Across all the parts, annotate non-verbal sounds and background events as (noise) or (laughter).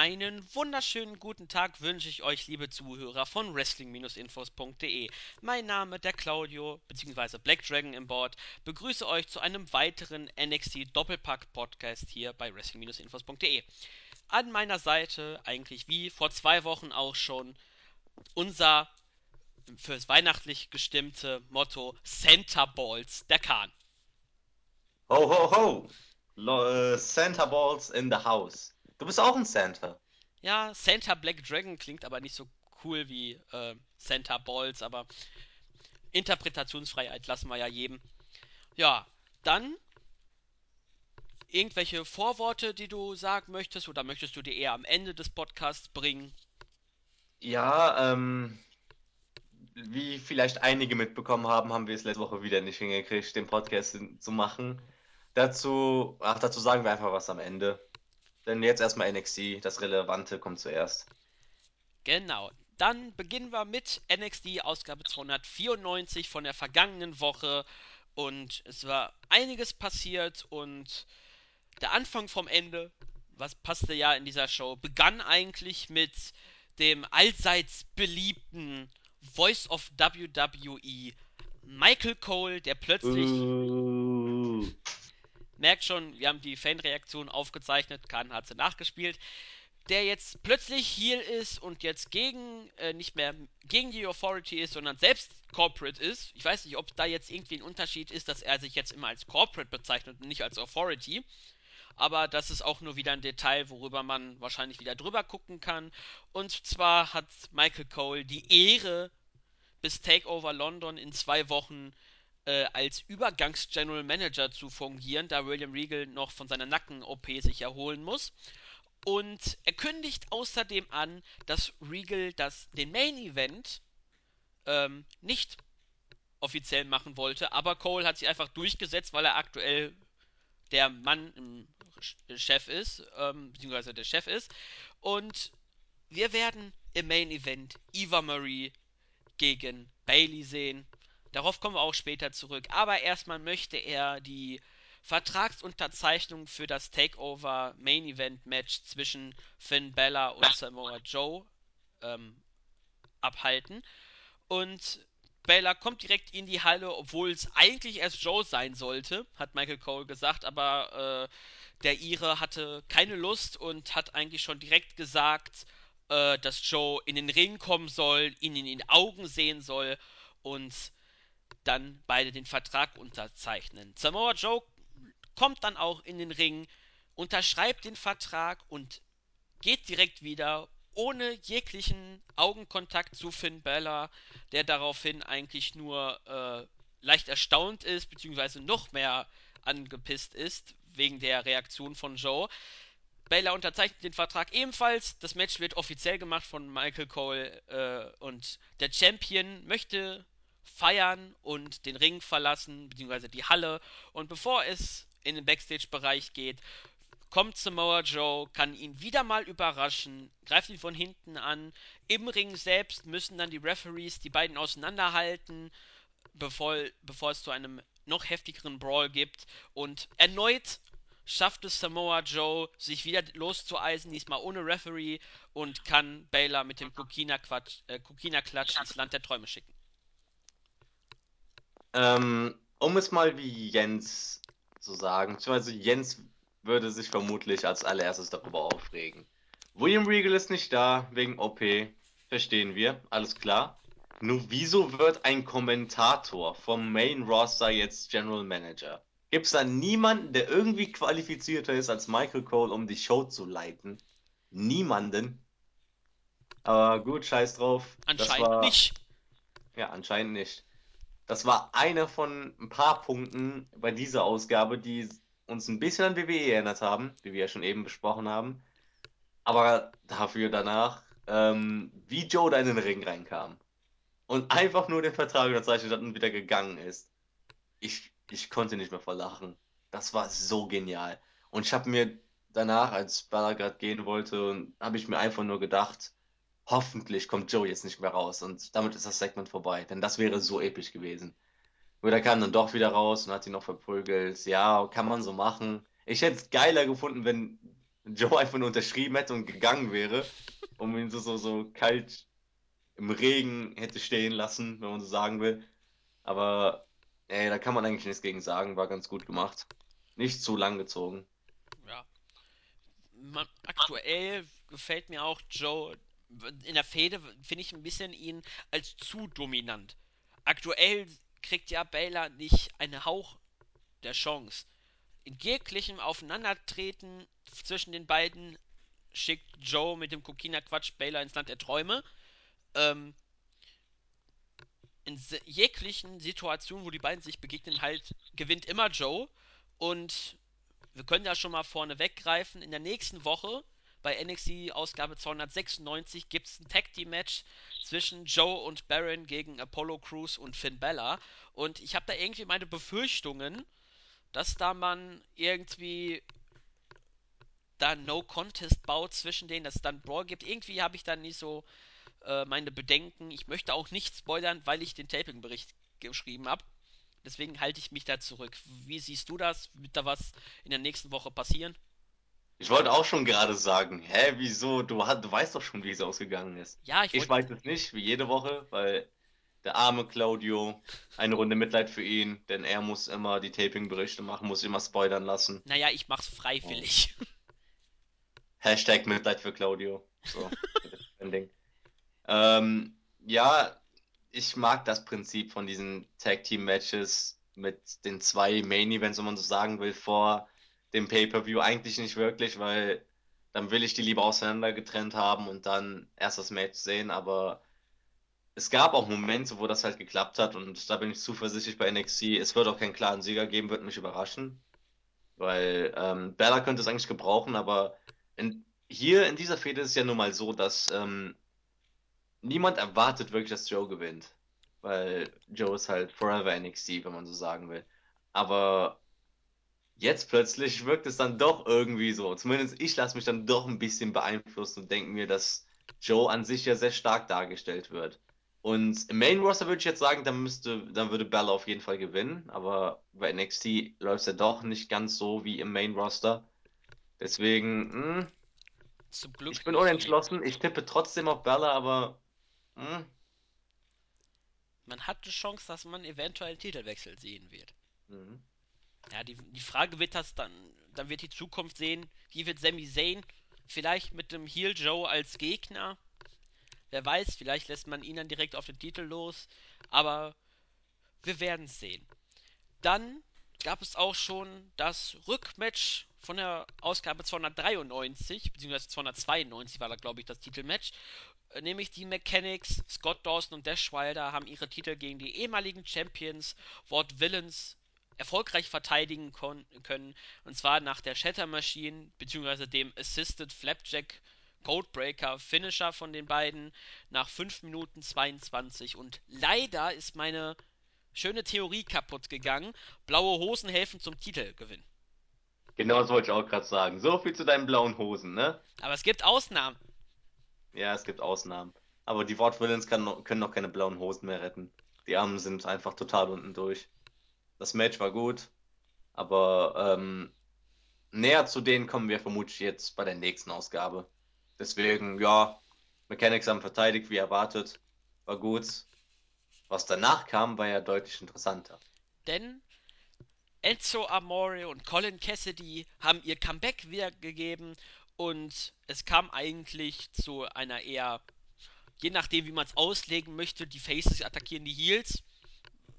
Einen wunderschönen guten Tag wünsche ich euch, liebe Zuhörer von Wrestling-Infos.de. Mein Name, der Claudio, bzw. Black Dragon im Board, begrüße euch zu einem weiteren NXT Doppelpack Podcast hier bei Wrestling-Infos.de. An meiner Seite, eigentlich wie vor zwei Wochen auch schon, unser fürs weihnachtlich gestimmte Motto Santa Balls, der Kahn. Ho, ho, ho! Lo äh, Santa Balls in the house. Du bist auch ein Santa. Ja, Santa Black Dragon klingt aber nicht so cool wie äh, Santa Balls, aber Interpretationsfreiheit lassen wir ja jedem. Ja, dann irgendwelche Vorworte, die du sagen möchtest, oder möchtest du die eher am Ende des Podcasts bringen? Ja, ähm, wie vielleicht einige mitbekommen haben, haben wir es letzte Woche wieder nicht hingekriegt, den Podcast zu machen. Dazu, ach, dazu sagen wir einfach was am Ende. Denn jetzt erstmal NXT, das Relevante kommt zuerst. Genau. Dann beginnen wir mit NXT Ausgabe 294 von der vergangenen Woche. Und es war einiges passiert und der Anfang vom Ende, was passte ja in dieser Show, begann eigentlich mit dem allseits beliebten Voice of WWE Michael Cole, der plötzlich Uh, merkt schon, wir haben die Fanreaktion aufgezeichnet, Kahn hat sie nachgespielt, der jetzt plötzlich hier ist und jetzt gegen, äh, nicht mehr gegen die Authority ist, sondern selbst Corporate ist. Ich weiß nicht, ob da jetzt irgendwie ein Unterschied ist, dass er sich jetzt immer als Corporate bezeichnet und nicht als Authority. Aber das ist auch nur wieder ein Detail, worüber man wahrscheinlich wieder drüber gucken kann. Und zwar hat Michael Cole die Ehre, bis Takeover London in zwei Wochen äh, als Übergangs-General Manager zu fungieren, da William Regal noch von seiner Nacken-OP sich erholen muss. Und er kündigt außerdem an, dass Regal das, den Main Event ähm, nicht offiziell machen wollte, aber Cole hat sich einfach durchgesetzt, weil er aktuell der Mann im Chef ist, ähm, beziehungsweise der Chef ist. Und wir werden im Main Event Eva Marie gegen Bailey sehen. Darauf kommen wir auch später zurück. Aber erstmal möchte er die Vertragsunterzeichnung für das Takeover Main Event Match zwischen Finn Bella und Samoa Joe ähm, abhalten. Und Baylor kommt direkt in die Halle, obwohl es eigentlich erst Joe sein sollte, hat Michael Cole gesagt, aber äh, der Ire hatte keine Lust und hat eigentlich schon direkt gesagt, äh, dass Joe in den Ring kommen soll, ihn in den Augen sehen soll und dann beide den Vertrag unterzeichnen. Samoa Joe kommt dann auch in den Ring, unterschreibt den Vertrag und geht direkt wieder ohne jeglichen Augenkontakt zu Finn Bella, der daraufhin eigentlich nur äh, leicht erstaunt ist, beziehungsweise noch mehr angepisst ist, wegen der Reaktion von Joe. Baylor unterzeichnet den Vertrag ebenfalls. Das Match wird offiziell gemacht von Michael Cole äh, und der Champion möchte feiern und den Ring verlassen, beziehungsweise die Halle. Und bevor es in den Backstage-Bereich geht, kommt Samoa Joe, kann ihn wieder mal überraschen, greift ihn von hinten an. Im Ring selbst müssen dann die Referees die beiden auseinanderhalten, bevor, bevor es zu einem noch heftigeren Brawl gibt. Und erneut schafft es Samoa Joe, sich wieder loszueisen, diesmal ohne Referee, und kann Baylor mit dem Kokina-Klatsch äh, ins Land der Träume schicken. Ähm, um es mal wie Jens zu sagen, beziehungsweise Jens würde sich vermutlich als allererstes darüber aufregen. William Regal ist nicht da, wegen OP. Verstehen wir, alles klar. Nur wieso wird ein Kommentator vom Main Roster jetzt General Manager? Gibt es da niemanden, der irgendwie qualifizierter ist als Michael Cole, um die Show zu leiten? Niemanden. Aber gut, scheiß drauf. Das Anscheinend war, nicht. ja, anscheinend nicht. Das war einer von ein paar Punkten bei dieser Ausgabe, die uns ein bisschen an WWE erinnert haben, wie wir ja schon eben besprochen haben. Aber dafür danach, ähm, wie Joe da in den Ring reinkam und einfach nur den Vertrag unterzeichnet hat und wieder gegangen ist. Ich, ich konnte nicht mehr vor lachen. Das war so genial. Und ich habe mir danach, als Bella gerade gehen wollte, habe ich mir einfach nur gedacht, hoffentlich kommt Joe jetzt nicht mehr raus und damit ist das Segment vorbei, denn das wäre so episch gewesen. Nur der kam dann doch wieder raus und hat ihn noch verprügelt. Ja, kann man so machen. Ich hätte es geiler gefunden, wenn Joe einfach nur unterschrieben hätte und gegangen wäre, um ihn so, so, so kalt im Regen hätte stehen lassen, wenn man so sagen will. Aber ey, da kann man eigentlich nichts gegen sagen, war ganz gut gemacht. Nicht zu lang gezogen. Ja. Man, aktuell gefällt mir auch Joe. In der Fehde finde ich ein bisschen ihn als zu dominant. Aktuell kriegt ja Baylor nicht einen Hauch der Chance. In jeglichem Aufeinandertreten zwischen den beiden schickt Joe mit dem Kokina Quatsch Baylor ins Land der Träume. Ähm, in jeglichen Situationen, wo die beiden sich begegnen, halt gewinnt immer Joe. Und wir können ja schon mal vorne weggreifen. In der nächsten Woche bei NXT Ausgabe 296 gibt es ein Tag Team Match zwischen Joe und Baron gegen Apollo Crews und Finn Bella. Und ich habe da irgendwie meine Befürchtungen, dass da man irgendwie da No Contest baut zwischen denen, dass es dann Brawl gibt. Irgendwie habe ich da nicht so äh, meine Bedenken. Ich möchte auch nicht spoilern, weil ich den Taping-Bericht geschrieben habe. Deswegen halte ich mich da zurück. Wie siehst du das? Wird da was in der nächsten Woche passieren? Ich wollte auch schon gerade sagen, hä, wieso? Du, du weißt doch schon, wie es ausgegangen ist. Ja, ich, ich weiß es nicht, wie jede Woche, weil der arme Claudio, eine Runde Mitleid für ihn, denn er muss immer die Taping-Berichte machen, muss immer spoilern lassen. Naja, ich mach's freiwillig. Oh. Hashtag Mitleid für Claudio. So, (laughs) Ding. Ähm, ja, ich mag das Prinzip von diesen Tag Team Matches mit den zwei Main Events, wenn man so sagen will, vor dem Pay-per-View eigentlich nicht wirklich, weil dann will ich die lieber auseinander getrennt haben und dann erst das Match sehen, aber es gab auch Momente, wo das halt geklappt hat und da bin ich zuversichtlich bei NXT. Es wird auch keinen klaren Sieger geben, wird mich überraschen, weil ähm, Bella könnte es eigentlich gebrauchen, aber in, hier in dieser Fehde ist es ja nun mal so, dass ähm, niemand erwartet wirklich, dass Joe gewinnt. Weil Joe ist halt forever NXT, wenn man so sagen will. Aber jetzt plötzlich wirkt es dann doch irgendwie so. Zumindest ich lasse mich dann doch ein bisschen beeinflussen und denke mir, dass Joe an sich ja sehr stark dargestellt wird. Und im Main Roster würde ich jetzt sagen, dann müsste, dann würde Bella auf jeden Fall gewinnen. Aber bei NXT läuft es ja doch nicht ganz so wie im Main Roster. Deswegen, mh, hm, Zum Glück ich bin unentschlossen. Ich tippe trotzdem auf Bella, aber hm. Man hat die Chance, dass man eventuell einen Titelwechsel sehen wird. Mhm. Ja, die, die Frage wird das dann, dann wird die Zukunft sehen, wie wird Sami Zayn vielleicht mit dem Heel Joe als Gegner. Wer weiß, vielleicht lässt man ihn dann direkt auf den Titel los, aber wir werden es sehen. Dann gab es auch schon das Rückmatch von der Ausgabe 293, beziehungsweise 292 war da, glaube ich, das Titelmatch. Äh, nämlich die Mechanics, Scott Dawson und Dash Wilder haben ihre Titel gegen die ehemaligen Champions Ward Villains erfolgreich verteidigen können. Und zwar nach der Shatter Machine, beziehungsweise dem Assisted Flapjack Codebreaker Finisher von den beiden nach 5 Minuten 22. Und leider ist meine schöne Theorie kaputt gegangen. Blaue Hosen helfen zum Titelgewinn. Genau das wollte ich auch gerade sagen. So viel zu deinen blauen Hosen, ne? Aber es gibt Ausnahmen. Ja, es gibt Ausnahmen. Aber die Villains kann, können noch keine blauen Hosen mehr retten. Die Armen sind einfach total unten durch. Das Match war gut, aber ähm, näher zu denen kommen wir vermutlich jetzt bei der nächsten Ausgabe. Deswegen, ja, Mechanics haben verteidigt, wie erwartet. War gut. Was danach kam, war ja deutlich interessanter. Denn Enzo Amore und Colin Cassidy haben ihr Comeback wiedergegeben und es kam eigentlich zu einer eher, je nachdem wie man es auslegen möchte, die Faces attackieren die Heels.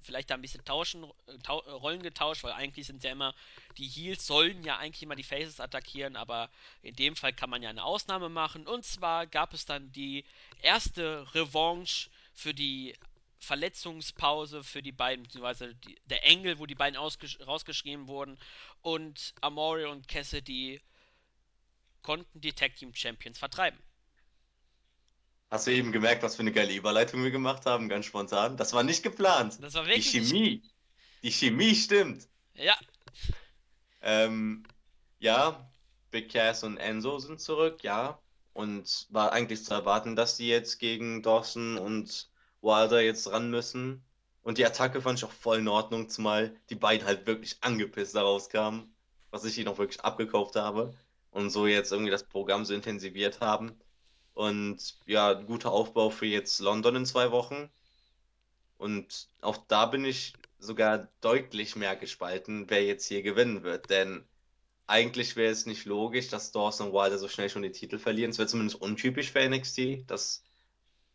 Vielleicht da ein bisschen tauschen, äh, tau Rollen getauscht, weil eigentlich sind ja immer, die Heels sollen ja eigentlich immer die Faces attackieren, aber in dem Fall kann man ja eine Ausnahme machen. Und zwar gab es dann die erste Revanche für die Verletzungspause für die beiden, beziehungsweise die, der Engel, wo die beiden rausgeschrieben wurden. Und Amore und Cassidy konnten die Tag Team Champions vertreiben. Hast du eben gemerkt, was für eine geile Überleitung wir gemacht haben, ganz spontan? Das war nicht geplant. Das war wirklich die Chemie. Die Chemie stimmt. Ja. Ähm, ja, Big Cass und Enzo sind zurück, ja. Und war eigentlich zu erwarten, dass die jetzt gegen Dawson und Wilder jetzt ran müssen. Und die Attacke fand ich auch voll in Ordnung, zumal die beiden halt wirklich angepisst daraus kamen, was ich ihnen auch wirklich abgekauft habe. und so jetzt irgendwie das Programm so intensiviert haben. Und ja, guter Aufbau für jetzt London in zwei Wochen. Und auch da bin ich sogar deutlich mehr gespalten, wer jetzt hier gewinnen wird. Denn eigentlich wäre es nicht logisch, dass Dawson und Wilder so schnell schon die Titel verlieren. Es wäre zumindest untypisch für NXT, dass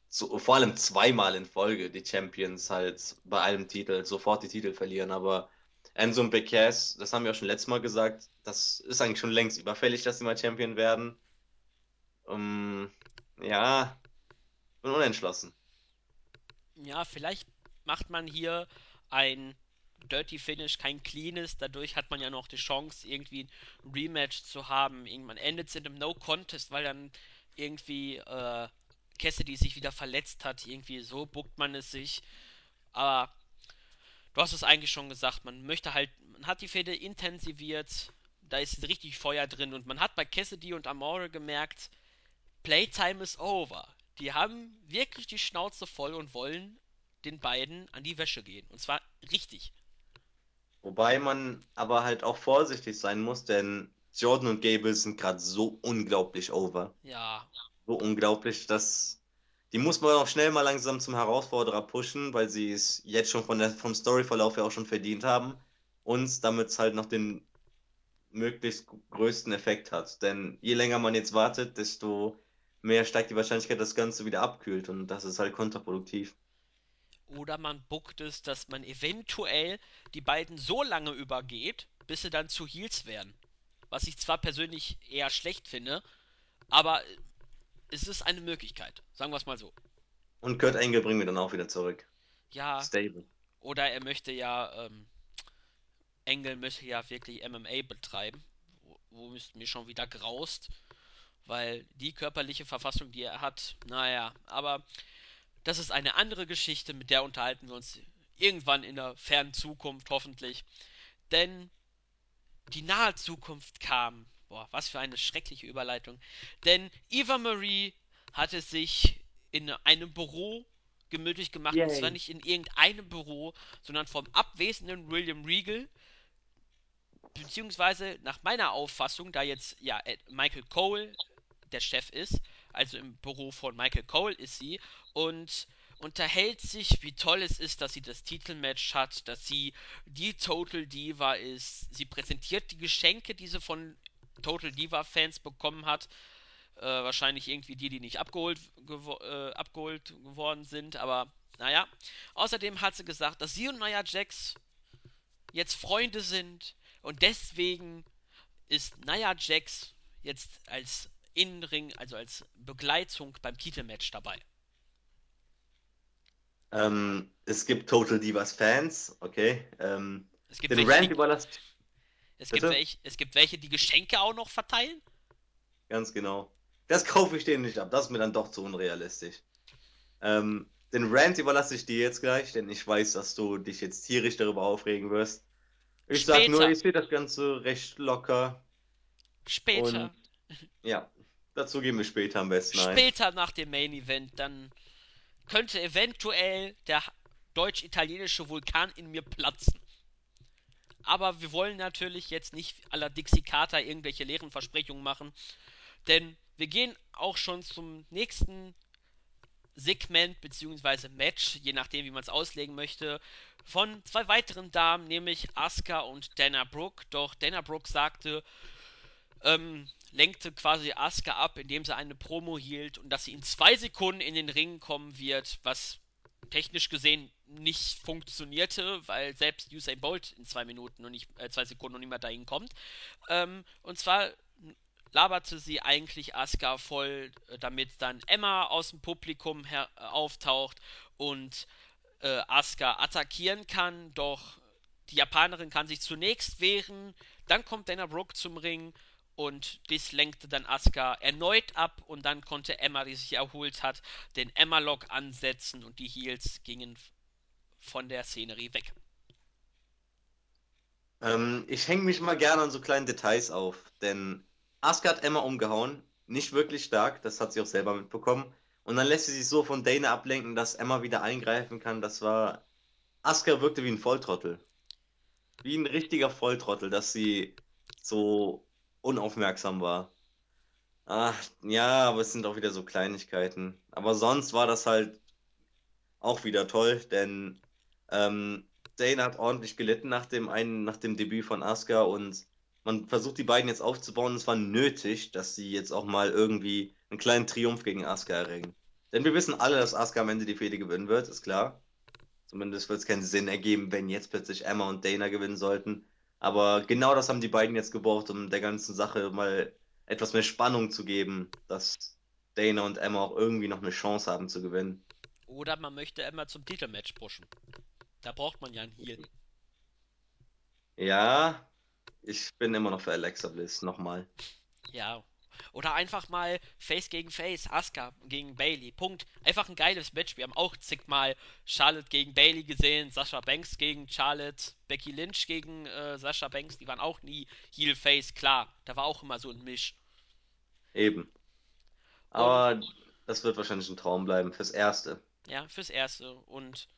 so, vor allem zweimal in Folge die Champions halt bei einem Titel sofort die Titel verlieren. Aber Enzo und Becass, das haben wir auch schon letztes Mal gesagt, das ist eigentlich schon längst überfällig, dass sie mal Champion werden. Um, ja, bin unentschlossen. Ja, vielleicht macht man hier ein Dirty Finish, kein cleanes. Dadurch hat man ja noch die Chance, irgendwie ein Rematch zu haben. Irgendwann endet es in einem No-Contest, weil dann irgendwie äh, Cassidy sich wieder verletzt hat. Irgendwie so buckt man es sich. Aber du hast es eigentlich schon gesagt, man möchte halt, man hat die Fehde intensiviert. Da ist richtig Feuer drin und man hat bei Cassidy und Amore gemerkt, Playtime is over. Die haben wirklich die Schnauze voll und wollen den beiden an die Wäsche gehen. Und zwar richtig. Wobei man aber halt auch vorsichtig sein muss, denn Jordan und Gable sind gerade so unglaublich over. Ja. So unglaublich, dass die muss man auch schnell mal langsam zum Herausforderer pushen, weil sie es jetzt schon von der, vom Storyverlauf her auch schon verdient haben. Und damit es halt noch den möglichst größten Effekt hat. Denn je länger man jetzt wartet, desto mehr steigt die Wahrscheinlichkeit, dass das Ganze wieder abkühlt. Und das ist halt kontraproduktiv. Oder man buckt es, dass man eventuell die beiden so lange übergeht, bis sie dann zu Heels werden. Was ich zwar persönlich eher schlecht finde, aber es ist eine Möglichkeit. Sagen wir es mal so. Und Kurt Angle bringen wir dann auch wieder zurück. Ja. Stable. Oder er möchte ja, ähm, Engel möchte ja wirklich MMA betreiben, wo, wo es mir schon wieder graust, weil die körperliche Verfassung, die er hat, naja, aber das ist eine andere Geschichte, mit der unterhalten wir uns irgendwann in der fernen Zukunft hoffentlich. Denn die nahe Zukunft kam. Boah, was für eine schreckliche Überleitung. Denn Eva Marie hatte sich in einem Büro gemütlich gemacht. Yay. Und zwar nicht in irgendeinem Büro, sondern vom abwesenden William Regal. Beziehungsweise nach meiner Auffassung, da jetzt ja Michael Cole der Chef ist, also im Büro von Michael Cole ist sie und unterhält sich, wie toll es ist, dass sie das Titelmatch hat, dass sie die Total Diva ist. Sie präsentiert die Geschenke, die sie von Total Diva Fans bekommen hat. Äh, wahrscheinlich irgendwie die, die nicht abgeholt, gewo äh, abgeholt geworden sind, aber naja. Außerdem hat sie gesagt, dass sie und Nia Jax jetzt Freunde sind und deswegen ist Nia Jax jetzt als Innenring, also als Begleitung beim Titelmatch dabei. Ähm, es gibt Total Divas Fans, okay. Ähm, es gibt den Rant überlasse es gibt, welche, es gibt welche, die Geschenke auch noch verteilen. Ganz genau. Das kaufe ich denen nicht ab. Das ist mir dann doch zu unrealistisch. Ähm, den Rant überlasse ich dir jetzt gleich, denn ich weiß, dass du dich jetzt tierisch darüber aufregen wirst. Ich Später. sag nur, ich sehe das Ganze recht locker. Später. Und, ja, dazu gehen wir später am besten ein. Später nach dem Main Event, dann könnte eventuell der deutsch-italienische Vulkan in mir platzen. Aber wir wollen natürlich jetzt nicht aller Dixie irgendwelche leeren Versprechungen machen, denn wir gehen auch schon zum nächsten Segment bzw. Match, je nachdem, wie man es auslegen möchte, von zwei weiteren Damen, nämlich Asuka und Dana Brooke. Doch Dana Brooke sagte, ähm, lenkte quasi Asuka ab, indem sie eine Promo hielt und dass sie in zwei Sekunden in den Ring kommen wird, was technisch gesehen nicht funktionierte, weil selbst Usain Bolt in zwei Minuten und nicht äh, zwei Sekunden noch mehr dahin kommt. Ähm, und zwar laberte sie eigentlich Asuka voll, äh, damit dann Emma aus dem Publikum her äh, auftaucht und äh, Asuka attackieren kann, doch die Japanerin kann sich zunächst wehren, dann kommt Dana Brooke zum Ring und dies lenkte dann Asuka erneut ab und dann konnte Emma, die sich erholt hat, den Emma-Lock ansetzen und die Heels gingen von der Szenerie weg. Ähm, ich hänge mich mal gerne an so kleinen Details auf, denn Asuka hat Emma umgehauen, nicht wirklich stark, das hat sie auch selber mitbekommen. Und dann lässt sie sich so von Dana ablenken, dass Emma wieder eingreifen kann. Das war. Asuka wirkte wie ein Volltrottel. Wie ein richtiger Volltrottel, dass sie so unaufmerksam war. Ach, ja, aber es sind auch wieder so Kleinigkeiten. Aber sonst war das halt auch wieder toll, denn ähm, Dana hat ordentlich gelitten nach dem einen, nach dem Debüt von Asuka und man versucht die beiden jetzt aufzubauen. Es war nötig, dass sie jetzt auch mal irgendwie einen kleinen Triumph gegen Asuka erringen. Denn wir wissen alle, dass Asuka am Ende die Fehde gewinnen wird, ist klar. Zumindest wird es keinen Sinn ergeben, wenn jetzt plötzlich Emma und Dana gewinnen sollten. Aber genau das haben die beiden jetzt gebraucht, um der ganzen Sache mal etwas mehr Spannung zu geben, dass Dana und Emma auch irgendwie noch eine Chance haben zu gewinnen. Oder man möchte Emma zum Titelmatch pushen. Da braucht man ja einen Heal. Ja, ich bin immer noch für Alexa Bliss, nochmal. Ja. Oder einfach mal Face gegen Face, Asuka gegen Bailey. Punkt. Einfach ein geiles Match. Wir haben auch zigmal Charlotte gegen Bailey gesehen, Sascha Banks gegen Charlotte, Becky Lynch gegen äh, Sascha Banks. Die waren auch nie Heel Face, klar. Da war auch immer so ein Misch. Eben. Und Aber das wird wahrscheinlich ein Traum bleiben fürs Erste. ja, fürs Erste. Und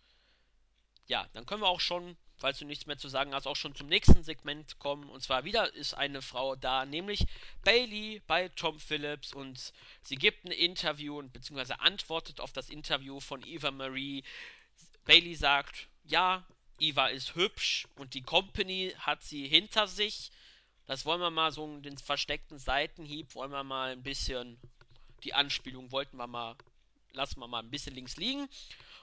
ja, dann können wir auch schon, falls du nichts mehr zu sagen hast, auch schon zum nächsten Segment kommen. Und zwar wieder ist eine Frau da, nämlich Bailey bei Tom Phillips und sie gibt ein Interview und beziehungsweise antwortet auf das Interview von Eva Marie. Bailey sagt, ja, Eva ist hübsch und die Company hat sie hinter sich. Das wollen wir mal so den versteckten Seitenhieb, wollen wir mal ein bisschen die Anspielung wollten wir mal lassen wir mal ein bisschen links liegen.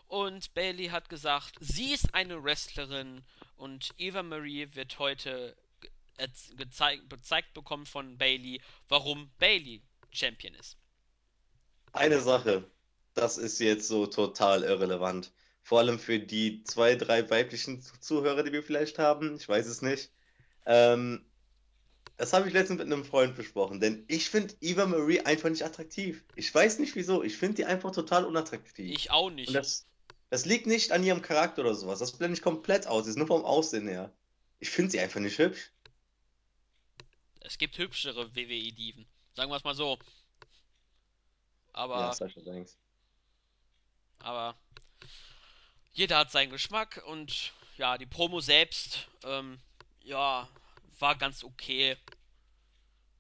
Und Bailey hat gesagt, sie ist eine Wrestlerin und Eva Marie wird heute gezeigt, gezeigt bekommen von Bailey, warum Bailey Champion ist. Eine Sache, das ist jetzt so total irrelevant. Vor allem für die zwei, drei weiblichen Zuhörer, die wir vielleicht haben. Ich weiß es nicht. Ähm, das habe ich letztens mit einem Freund besprochen, denn ich finde Eva Marie einfach nicht attraktiv. Ich weiß nicht wieso. Ich finde die einfach total unattraktiv. Ich auch Und nicht. das, das liegt nicht an ihrem Charakter oder sowas. Das blende ich komplett aus. Das ist nur vom Aussehen her. Ich finde sie einfach nicht hübsch. Es gibt hübschere WWE-Diven. Sagen wir es mal so. Ja, Aber, Sascha Banks. aber jeder hat seinen Geschmack und ja, die Promo selbst, ähm, ja, war ganz okay.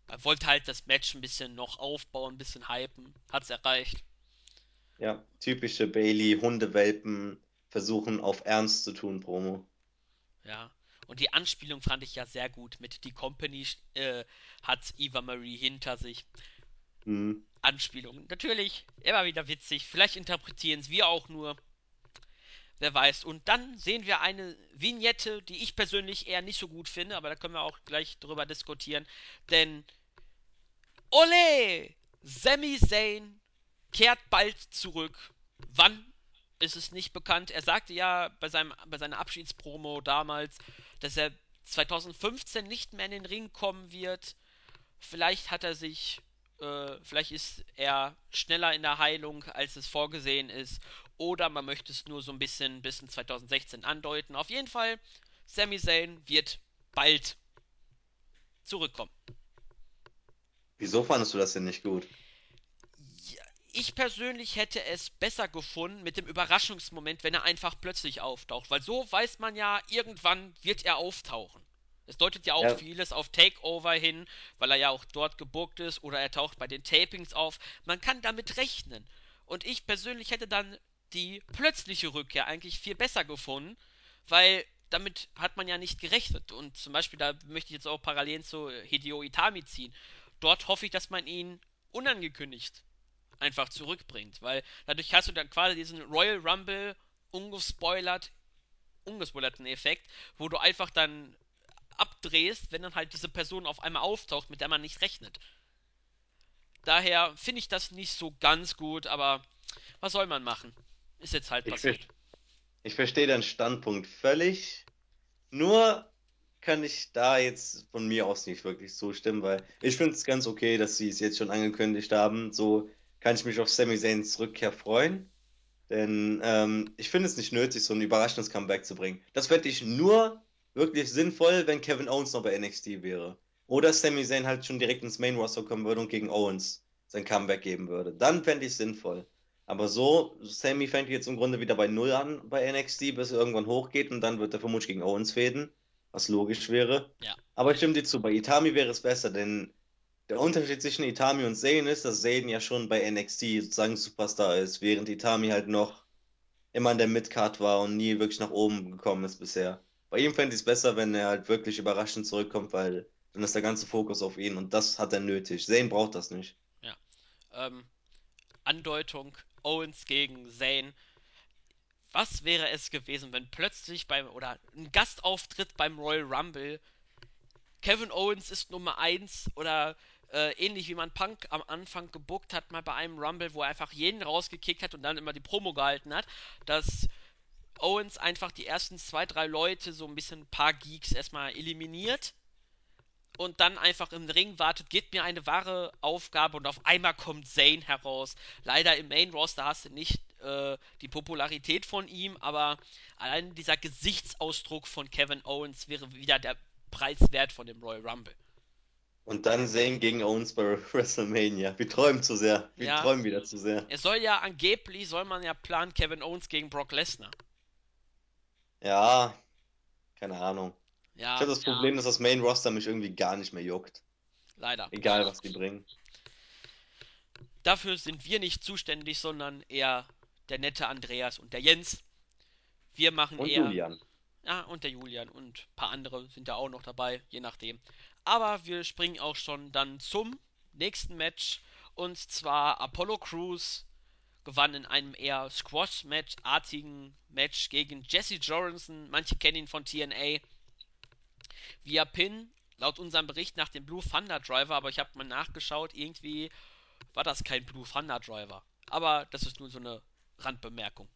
Er wollte halt das Match ein bisschen noch aufbauen, ein bisschen hypen. Hat's erreicht. Ja, typische Bailey, Hundewelpen versuchen auf Ernst zu tun, Promo. Ja. Und die Anspielung fand ich ja sehr gut. Mit die Company äh, hat Eva Marie hinter sich. Hm. Anspielungen. Natürlich, immer wieder witzig. Vielleicht interpretieren es wir auch nur. Wer weiß. Und dann sehen wir eine Vignette, die ich persönlich eher nicht so gut finde, aber da können wir auch gleich drüber diskutieren. Denn Ole! Sami Zayn kehrt bald zurück. Wann ist es nicht bekannt. Er sagte ja bei, seinem, bei seiner Abschiedspromo damals, dass er 2015 nicht mehr in den Ring kommen wird. Vielleicht hat er sich, äh, vielleicht ist er schneller in der Heilung, als es vorgesehen ist. Oder man möchte es nur so ein bisschen bis in 2016 andeuten. Auf jeden Fall, Sami Zayn wird bald zurückkommen. Wieso fandest du das denn nicht gut? Ich persönlich hätte es besser gefunden mit dem Überraschungsmoment, wenn er einfach plötzlich auftaucht. Weil so weiß man ja, irgendwann wird er auftauchen. Es deutet ja auch Ja, vieles auf Takeover hin, weil er ja auch dort gebuckt ist oder er taucht bei den Tapings auf. Man kann damit rechnen. Und ich persönlich hätte dann die plötzliche Rückkehr eigentlich viel besser gefunden, weil damit hat man ja nicht gerechnet. Und zum Beispiel, da möchte ich jetzt auch Parallelen zu Hideo Itami ziehen. Dort hoffe ich, dass man ihn unangekündigt einfach zurückbringt, weil dadurch hast du dann quasi diesen Royal Rumble ungespoilert, ungespoilerten Effekt, wo du einfach dann abdrehst, wenn dann halt diese Person auf einmal auftaucht, mit der man nicht rechnet. Daher finde ich das nicht so ganz gut, aber was soll man machen? Ist jetzt halt ich, ver passiert. ich verstehe deinen Standpunkt völlig. Nur kann ich da jetzt von mir aus nicht wirklich zustimmen, weil ich finde es ganz okay, dass sie es jetzt schon angekündigt haben. So kann ich mich auf Sami Zayns Rückkehr freuen. Denn ähm, ich finde es nicht nötig, so ein überraschendes Comeback zu bringen. Das fände ich nur wirklich sinnvoll, wenn Kevin Owens noch bei NXT wäre. Oder Sami Zayn halt schon direkt ins Main Roster kommen würde und gegen Owens sein Comeback geben würde. Dann fände ich es sinnvoll. Aber so, Sami fängt jetzt im Grunde wieder bei Null an bei NXT, bis er irgendwann hochgeht und dann wird er vermutlich gegen Owens fäden. was logisch wäre. Ja. Aber ich stimme dir zu, bei Itami wäre es besser, denn der Unterschied zwischen Itami und Zayn ist, dass Zayn ja schon bei NXT sozusagen Superstar ist, während Itami halt noch immer in der Midcard war und nie wirklich nach oben gekommen ist bisher. Bei ihm fände ich es besser, wenn er halt wirklich überraschend zurückkommt, weil dann ist der ganze Fokus auf ihn und das hat er nötig. Zayn braucht das nicht. Ja. Ähm, Andeutung Owens gegen Zayn. Was wäre es gewesen, wenn plötzlich beim oder ein Gastauftritt beim Royal Rumble Kevin Owens ist Nummer 1 oder äh, ähnlich wie man Punk am Anfang gebuckt hat, mal bei einem Rumble, wo er einfach jeden rausgekickt hat und dann immer die Promo gehalten hat, dass Owens einfach die ersten zwei, drei Leute, so ein bisschen ein paar Geeks erstmal eliminiert und dann einfach im Ring wartet, gibt mir eine wahre Aufgabe und auf einmal kommt Zane heraus. Leider im Main Roster hast du nicht äh, die Popularität von ihm, aber allein dieser Gesichtsausdruck von Kevin Owens wäre wieder der Preiswert von dem Royal Rumble. Und dann Zayn gegen Owens bei (laughs) WrestleMania. Wir träumen zu sehr. Wir Ja. träumen wieder zu sehr. Es soll ja angeblich, soll man ja planen, Kevin Owens gegen Brock Lesnar. Ja, keine Ahnung. Ich Ja, habe das Problem, dass das Main Roster mich irgendwie gar nicht mehr juckt. leider. Egal, was die bringen. Dafür sind wir nicht zuständig, sondern eher der nette Andreas und der Jens. Wir machen Und eher. Julian. Ja, und der Julian und ein paar andere sind da auch noch dabei, je nachdem. Aber wir springen auch schon dann zum nächsten Match. Und zwar Apollo Crews gewann in einem eher Squash-Match-artigen Match gegen Jesse Jorgensen. Manche kennen ihn von TNA. Via Pin, laut unserem Bericht nach dem Blue Thunder Driver, aber ich habe mal nachgeschaut, irgendwie war das kein Blue Thunder Driver. Aber das ist nur so eine Randbemerkung.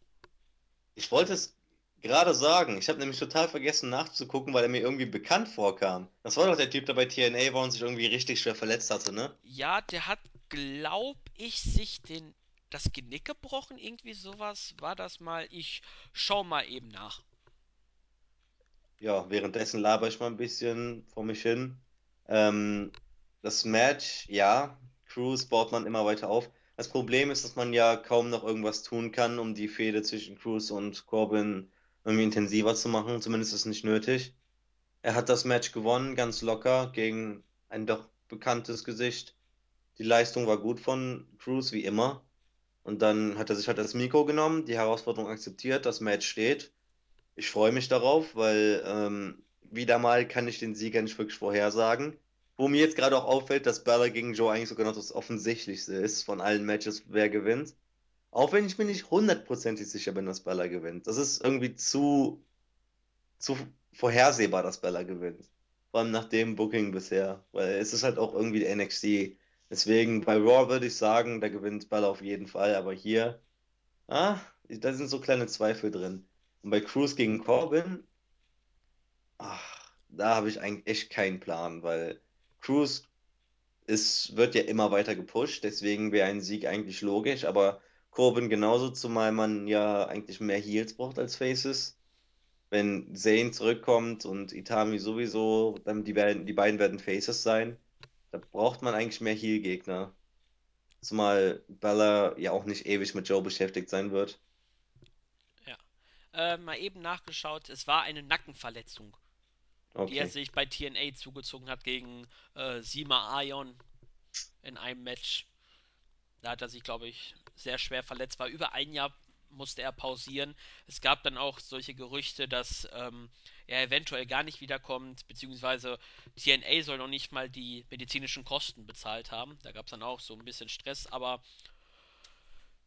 Ich wollte es gerade sagen. Ich habe nämlich total vergessen nachzugucken, weil er mir irgendwie bekannt vorkam. Das war doch der Typ, der bei TNA war und sich irgendwie richtig schwer verletzt hatte, ne? Ja, der hat, glaub ich, sich den das Genick gebrochen, irgendwie sowas war das mal. Ich schau mal eben nach. Ja, währenddessen laber ich mal ein bisschen vor mich hin. Ähm, das Match, ja, Cruz baut man immer weiter auf. Das Problem ist, dass man ja kaum noch irgendwas tun kann, um die Fehde zwischen Cruz und Corbin irgendwie intensiver zu machen. Zumindest ist es nicht nötig. Er hat das Match gewonnen, ganz locker, gegen ein doch bekanntes Gesicht. Die Leistung war gut von Cruz, wie immer. Und dann hat er sich halt das Mikro genommen, die Herausforderung akzeptiert, das Match steht. Ich freue mich darauf, weil ähm, wieder mal kann ich den Sieger nicht wirklich vorhersagen. Wo mir jetzt gerade auch auffällt, dass Balor gegen Joe eigentlich sogar noch das Offensichtlichste ist von allen Matches, wer gewinnt. Auch wenn ich mir nicht hundertprozentig sicher bin, dass Balor gewinnt. Das ist irgendwie zu, zu vorhersehbar, dass Balor gewinnt. Vor allem nach dem Booking bisher. Weil es ist halt auch irgendwie NXT. Deswegen bei Raw würde ich sagen, da gewinnt Balor auf jeden Fall. Aber hier, ah, da sind so kleine Zweifel drin. Und bei Cruz gegen Corbin, ach, da habe ich eigentlich echt keinen Plan, weil Cruz ist, wird ja immer weiter gepusht, deswegen wäre ein Sieg eigentlich logisch, aber Corbin genauso, zumal man ja eigentlich mehr Heels braucht als Faces. Wenn Zayn zurückkommt und Itami sowieso, dann die, werden, die beiden werden Faces sein. Da braucht man eigentlich mehr Heel-Gegner. Zumal Bella ja auch nicht ewig mit Joe beschäftigt sein wird. Ja. Äh, mal eben nachgeschaut, es war eine Nackenverletzung, die er Okay. sich bei TNA zugezogen hat gegen äh, Sima Ion in einem Match. Da hat er sich, glaube ich, sehr schwer verletzt. War über ein Jahr musste er pausieren. Es gab dann auch solche Gerüchte, dass ähm, er eventuell gar nicht wiederkommt, beziehungsweise TNA soll noch nicht mal die medizinischen Kosten bezahlt haben. Da gab es dann auch so ein bisschen Stress, aber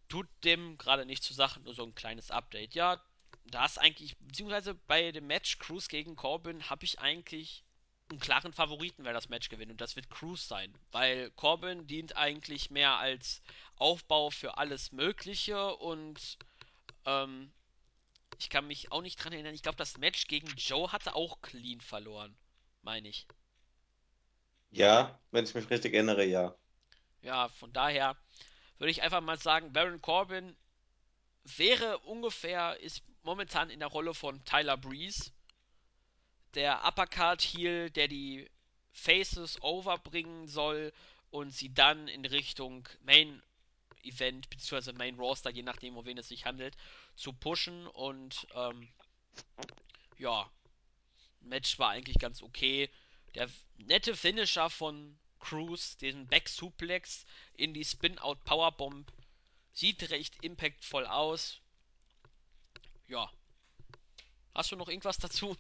tut dem gerade nicht zur Sache, nur so ein kleines Update. Ja, da ist eigentlich, beziehungsweise bei dem Match Cruz gegen Corbin habe ich eigentlich einen klaren Favoriten, wer das Match gewinnt. Und das wird Cruz sein. Weil Corbin dient eigentlich mehr als Aufbau für alles Mögliche und ähm, ich kann mich auch nicht dran erinnern. Ich glaube, das Match gegen Joe hatte auch clean verloren. Meine ich. Ja, wenn ich mich richtig erinnere, ja. Ja, von daher würde ich einfach mal sagen, Baron Corbin wäre ungefähr, ist momentan in der Rolle von Tyler Breeze. Der Uppercard Heel, der die Faces overbringen soll und sie dann in Richtung Main Event bzw. Main Roster, je nachdem, um wen es sich handelt, zu pushen und ähm, ja, Match war eigentlich ganz okay. Der nette Finisher von Cruz, den Back Suplex in die Spin-Out Powerbomb, sieht recht impactvoll aus. Ja. Hast du noch irgendwas dazu?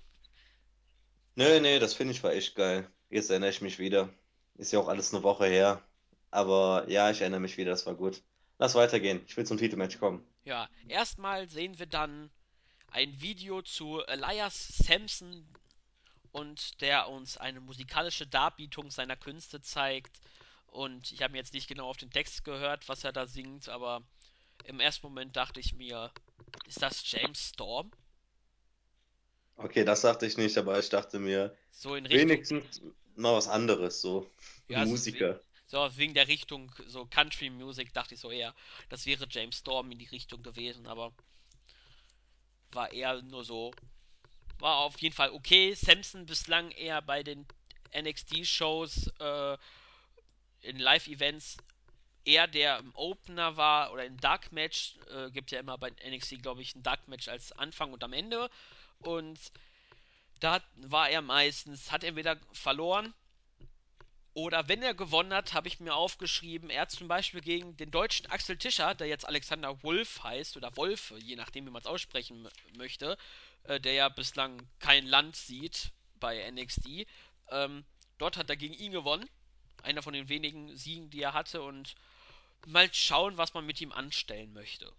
Nee, nee, das finde ich war echt geil. Jetzt erinnere ich mich wieder. Ist ja auch alles eine Woche her. Aber ja, ich erinnere mich wieder, das war gut. Lass weitergehen. Ich will zum Titelmatch kommen. Ja, erstmal sehen wir dann ein Video zu Elias Sampson und der uns eine musikalische Darbietung seiner Künste zeigt. Und ich habe mir jetzt nicht genau auf den Text gehört, was er da singt, aber im ersten Moment dachte ich mir, ist das James Storm? Okay, das dachte ich nicht, aber ich dachte mir, So in Richtung, wenigstens mal was anderes, so. ja, so, Musiker. so wegen der Richtung, so Country Music, dachte ich so eher, das wäre James Storm in die Richtung gewesen, aber war eher nur so, war auf jeden Fall okay. Samson bislang eher bei den NXT-Shows äh, in Live-Events eher der im Opener war oder im Dark Match. Äh, gibt ja immer bei NXT, glaube ich, ein Dark Match als Anfang und am Ende. Und da war er meistens, hat er wieder verloren. Oder wenn er gewonnen hat, habe ich mir aufgeschrieben, er hat zum Beispiel gegen den deutschen Axel Tischer, der jetzt Alexander Wolf heißt, oder Wolfe, je nachdem, wie man es aussprechen möchte, äh, der ja bislang kein Land sieht bei NXT. Ähm, dort hat er gegen ihn gewonnen. Einer von den wenigen Siegen, die er hatte. Und mal schauen, was man mit ihm anstellen möchte.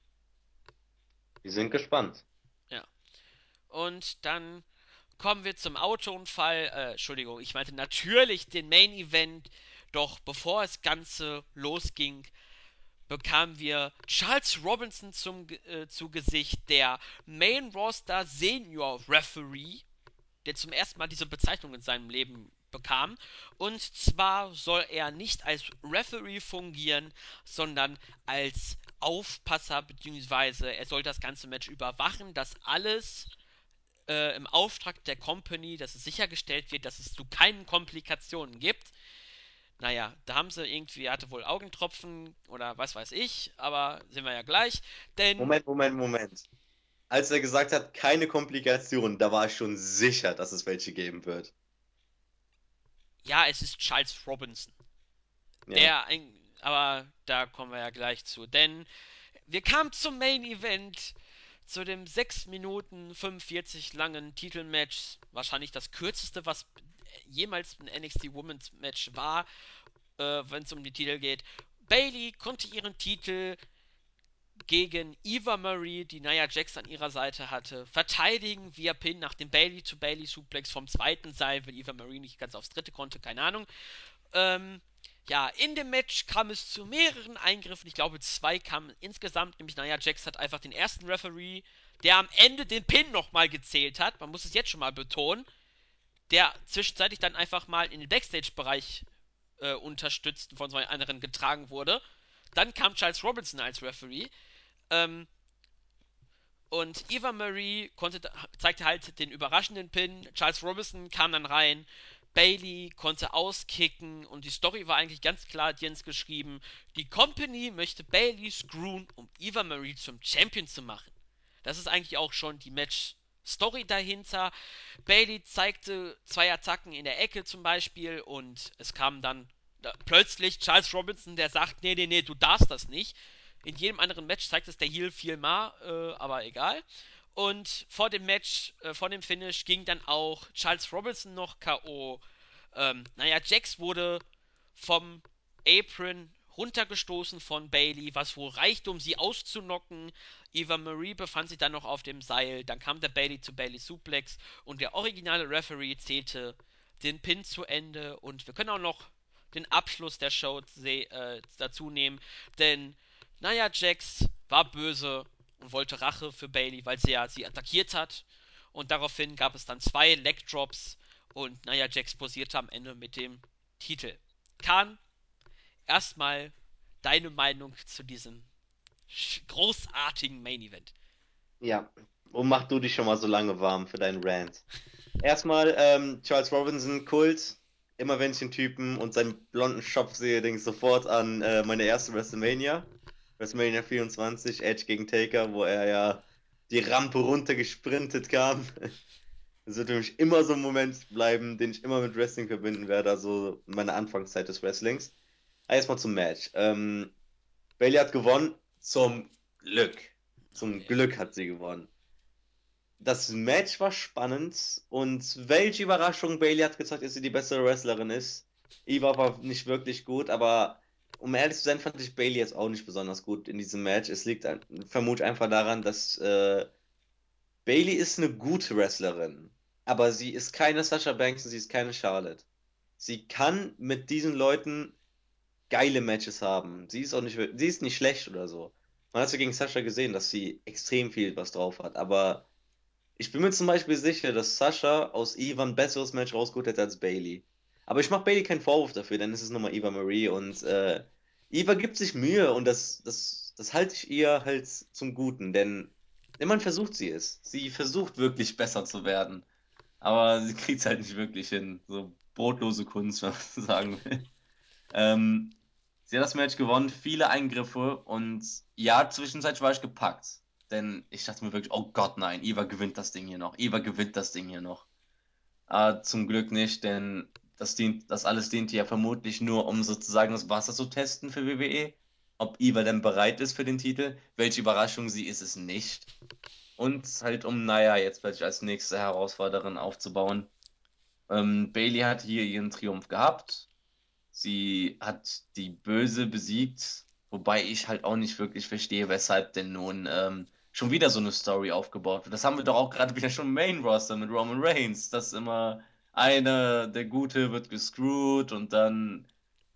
Wir sind gespannt. Und dann kommen wir zum Autounfall. Äh, Entschuldigung, ich meinte natürlich den Main Event. Doch bevor es Ganze losging, bekamen wir Charles Robinson zum, äh, zu Gesicht, der Main Roster Senior Referee, der zum ersten Mal diese Bezeichnung in seinem Leben bekam. Und zwar soll er nicht als Referee fungieren, sondern als Aufpasser, beziehungsweise er soll das ganze Match überwachen, dass alles äh, im Auftrag der Company, dass es sichergestellt wird, dass es zu keinen Komplikationen gibt. Naja, da haben sie irgendwie, hatte wohl Augentropfen oder was weiß ich, aber sind wir ja gleich. Denn Moment, Moment, Moment. Als er gesagt hat, keine Komplikationen, da war ich schon sicher, dass es welche geben wird. ja, es ist Charles Robinson. Ja. Der ein, aber da kommen wir ja gleich zu. Denn wir kamen zum Main Event, zu dem 6 Minuten 45 langen Titelmatch. Wahrscheinlich das kürzeste, was jemals ein NXT Women's Match war, äh, wenn es um die Titel geht. Bailey konnte ihren Titel gegen Eva Marie, die Nia Jax an ihrer Seite hatte, verteidigen via Pin nach dem Bailey-to-Bailey-Suplex vom zweiten Seil, weil Eva Marie nicht ganz aufs dritte konnte, keine Ahnung. Ähm, ja, in dem Match kam es zu mehreren Eingriffen. Ich glaube, zwei kamen insgesamt. Nämlich, naja, Jax hat einfach den ersten Referee, der am Ende den Pin nochmal gezählt hat. Man muss es jetzt schon mal betonen. Der zwischenzeitlich dann einfach mal in den Backstage-Bereich äh, unterstützt und von zwei anderen getragen wurde. Dann kam Charles Robinson als Referee. Ähm, und Eva Marie konnte, zeigte halt den überraschenden Pin. Charles Robinson kam dann rein. Bailey konnte auskicken und die Story war eigentlich ganz klar, Jens geschrieben. Die Company möchte Bailey screwen, um Eva Marie zum Champion zu machen. Das ist eigentlich auch schon die Match-Story dahinter. Bailey zeigte zwei Attacken in der Ecke zum Beispiel und es kam dann da, plötzlich Charles Robinson, der sagt, nee, nee, nee, du darfst das nicht. In jedem anderen Match zeigt es der Heel viel mal, äh, aber egal. Und vor dem Match, äh, vor dem Finish ging dann auch Charles Robinson noch K.O. Ähm, naja, Jax wurde vom Apron runtergestoßen von Bailey, was wohl reichte, um sie auszunocken. Eva Marie befand sich dann noch auf dem Seil. Dann kam der Bailey zu Bailey Suplex und der originale Referee zählte den Pin zu Ende. Und wir können auch noch den Abschluss der Show äh, dazu nehmen, denn naja, Jax war böse und wollte Rache für Bailey, weil sie ja sie attackiert hat. Und daraufhin gab es dann zwei Leg Drops und naja, Jax posierte am Ende mit dem Titel. Kahn, erstmal deine Meinung zu diesem großartigen Main Event. Ja, und mach du dich schon mal so lange warm für deinen Rant. (laughs) Erstmal, ähm, Charles Robinson, Kult. Immer wenn ich den Typen und seinen blonden Schopf sehe, denke ich sofort an äh, meine erste WrestleMania. WrestleMania 24, Edge gegen Taker, wo er ja die Rampe runter gesprintet kam. (laughs) Das wird mich immer so ein Moment bleiben, den ich immer mit Wrestling verbinden werde, also meine Anfangszeit des Wrestlings. Ah, Erstmal zum Match. Ähm, Bailey hat gewonnen, zum Glück. Zum Okay. Glück hat sie gewonnen. Das Match war spannend und welche Überraschung, Bailey hat gezeigt, dass sie die bessere Wrestlerin ist. Eva war nicht wirklich gut, aber um ehrlich zu sein, fand ich Bailey jetzt auch nicht besonders gut in diesem Match. Es liegt vermutlich einfach daran, dass äh, Bailey ist eine gute Wrestlerin, aber sie ist keine Sasha Banks und sie ist keine Charlotte. Sie kann mit diesen Leuten geile Matches haben. Sie ist auch nicht, sie ist nicht schlecht oder so. Man hat ja gegen Sasha gesehen, dass sie extrem viel was drauf hat, aber ich bin mir zum Beispiel sicher, dass Sasha aus Eva ein besseres Match rausgeholt hätte als Bailey. Aber ich mache Bailey keinen Vorwurf dafür, denn es ist nochmal Eva Marie und äh, Eva gibt sich Mühe und das, das, das halte ich ihr halt zum Guten, denn immerhin versucht sie es. Sie versucht wirklich besser zu werden, aber sie (laughs) kriegt es halt nicht wirklich hin. So brotlose Kunst, (laughs) wenn man so sagen will. Ähm, sie hat das Match gewonnen, viele Eingriffe und ja, zwischenzeitlich war ich gepackt. Denn ich dachte mir wirklich, oh Gott, nein, Eva gewinnt das Ding hier noch. Eva gewinnt das Ding hier noch. Aber zum Glück nicht, denn das dient, das alles diente ja vermutlich nur, um sozusagen das Wasser zu testen für WWE. Ob Eva denn bereit ist für den Titel. Welche Überraschung sie ist es nicht. Und halt um, naja, jetzt plötzlich als nächste Herausforderin aufzubauen. Ähm, Bailey hat hier ihren Triumph gehabt. Sie hat die Böse besiegt, wobei ich halt auch nicht wirklich verstehe, weshalb denn nun ähm, schon wieder so eine Story aufgebaut wird. Das haben wir doch auch gerade wieder schon im Main Roster mit Roman Reigns, dass immer einer, der Gute, wird gescrewt und dann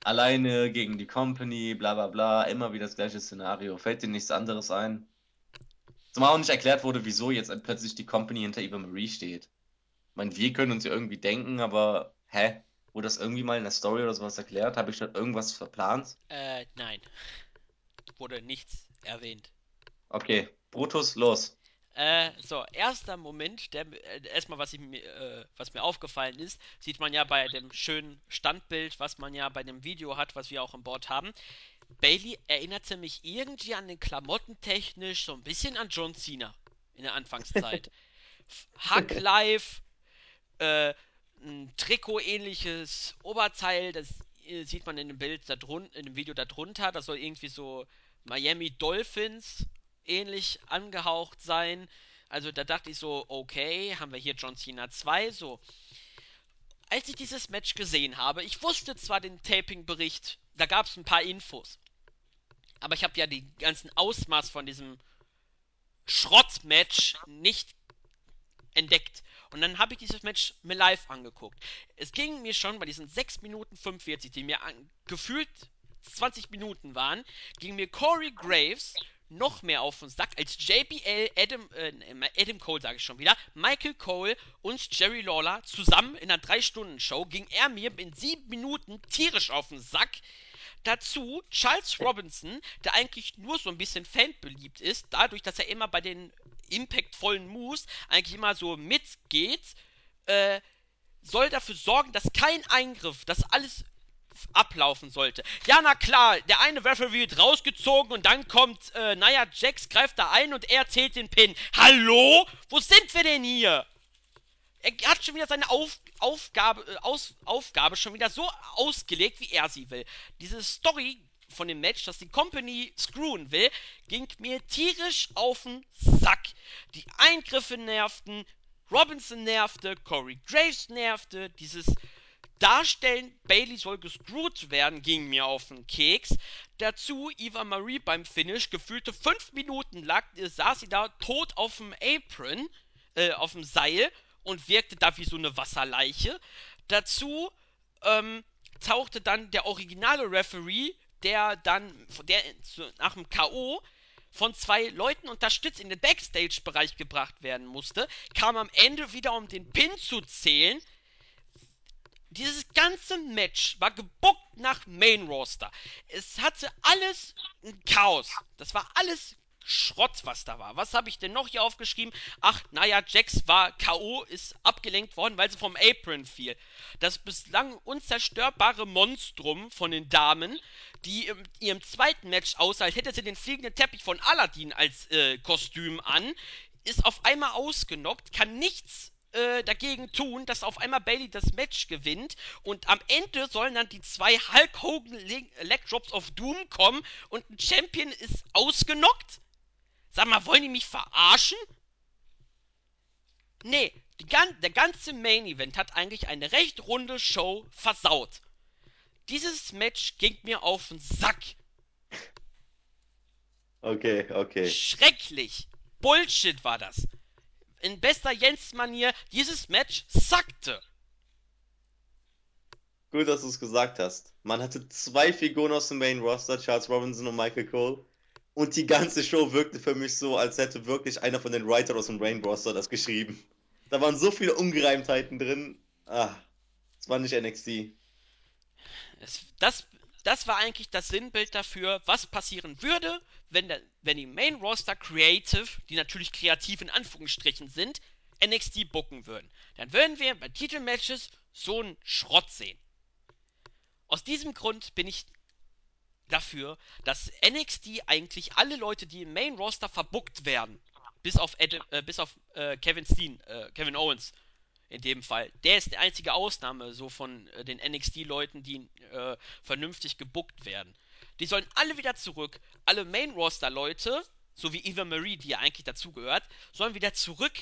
alleine gegen die Company, bla bla bla, immer wieder das gleiche Szenario. Fällt dir nichts anderes ein? Zumal auch nicht erklärt wurde, wieso jetzt plötzlich die Company hinter Eva Marie steht. Ich meine, wir können uns ja irgendwie denken, aber hä? Wurde das irgendwie mal in der Story oder sowas erklärt? Habe ich da irgendwas verplant? Äh, nein. Wurde nichts erwähnt. Okay, Brutus, los. Äh, so, erster Moment, der äh, erstmal, was, ich, mir, äh, was mir aufgefallen ist, sieht man ja bei dem schönen Standbild, was man ja bei dem Video hat, was wir auch im Board haben. Bailey erinnerte mich irgendwie an den Klamotten technisch so ein bisschen an John Cena in der Anfangszeit. (laughs) Hack Life, äh, ein Trikot-ähnliches Oberteil, das äh, sieht man in dem Bild da drun in dem Video darunter. Das soll irgendwie so Miami Dolphins ähnlich angehaucht sein. Also da dachte ich so, okay, haben wir hier John Cena 2, so. Als ich dieses Match gesehen habe, ich wusste zwar den Taping-Bericht, da gab es ein paar Infos, aber ich habe ja die ganzen Ausmaß von diesem Schrottmatch nicht entdeckt. Und dann habe ich dieses Match mir live angeguckt. Es ging mir schon bei diesen 6 Minuten 45, die mir gefühlt 20 Minuten waren, ging mir Corey Graves noch mehr auf den Sack als JBL, Adam, äh, Adam Cole sage ich schon wieder, Michael Cole und Jerry Lawler zusammen in einer 3-Stunden-Show ging er mir in 7 Minuten tierisch auf den Sack. Dazu Charles Robinson, der eigentlich nur so ein bisschen fanbeliebt ist, dadurch, dass er immer bei den impactvollen Moves eigentlich immer so mitgeht, äh, soll dafür sorgen, dass kein Eingriff, dass alles ablaufen sollte. Ja, na klar, der eine Referee wird rausgezogen und dann kommt, äh, naja, Jax greift da ein und er zählt den Pin. Hallo? Wo sind wir denn hier? Er hat schon wieder seine Auf Aufgabe, äh, Aus Aufgabe schon wieder so ausgelegt, wie er sie will. Diese Story von dem Match, dass die Company screwen will, ging mir tierisch auf den Sack. Die Eingriffe nervten, Robinson nervte, Corey Graves nervte, dieses Darstellen, Bailey soll gescrewt werden, ging mir auf den Keks. Dazu Eva Marie beim Finish, gefühlte fünf Minuten lag, äh, saß sie da tot auf dem Apron, äh, auf dem Seil und wirkte da wie so eine Wasserleiche. Dazu ähm, tauchte dann der originale Referee, der dann der nach dem K.O. von zwei Leuten unterstützt in den Backstage-Bereich gebracht werden musste, kam am Ende wieder um den Pin zu zählen. Dieses ganze Match war gebuckt nach Main Roster. Es hatte alles ein Chaos. Das war alles Schrott, was da war. Was habe ich denn noch hier aufgeschrieben? Ach, naja, Jax war K.O., ist abgelenkt worden, weil sie vom Apron fiel. Das bislang unzerstörbare Monstrum von den Damen, die in ihrem zweiten Match aussah, als hätte sie den fliegenden Teppich von Aladdin als äh, Kostüm an, ist auf einmal ausgenockt, kann nichts äh, dagegen tun, dass auf einmal Bailey das Match gewinnt und am Ende sollen dann die zwei Hulk Hogan Leg Drops of Doom kommen und ein Champion ist ausgenockt? Sag mal, wollen die mich verarschen? Nee, gan der ganze Main Event hat eigentlich eine recht runde Show versaut. Dieses Match ging mir auf den Sack. Okay, okay. Schrecklich. Bullshit war das. In bester Jens-Manier, dieses Match sackte. Gut, dass du es gesagt hast. Man hatte zwei Figuren aus dem Main Roster, Charles Robinson und Michael Cole. Und die ganze Show wirkte für mich so, als hätte wirklich einer von den Writern aus dem Main Roster das geschrieben. Da waren so viele Ungereimtheiten drin. Ah, das war nicht NXT. Es, das, das war eigentlich das Sinnbild dafür, was passieren würde, wenn, der, wenn die Main Roster Creative, die natürlich kreativ in Anführungsstrichen sind, NXT booken würden. Dann würden wir bei Titelmatches so einen Schrott sehen. Aus diesem Grund bin ich dafür, dass NXT eigentlich alle Leute, die im Main Roster verbuckt werden, bis auf, Adam, äh, bis auf äh, Kevin Steen, äh, Kevin Owens in dem Fall. Der ist die einzige Ausnahme so von äh, den NXT-Leuten, die äh, vernünftig gebuckt werden. Die sollen alle wieder zurück. Alle Main-Roster-Leute, so wie Eva Marie, die ja eigentlich dazugehört, sollen wieder zurück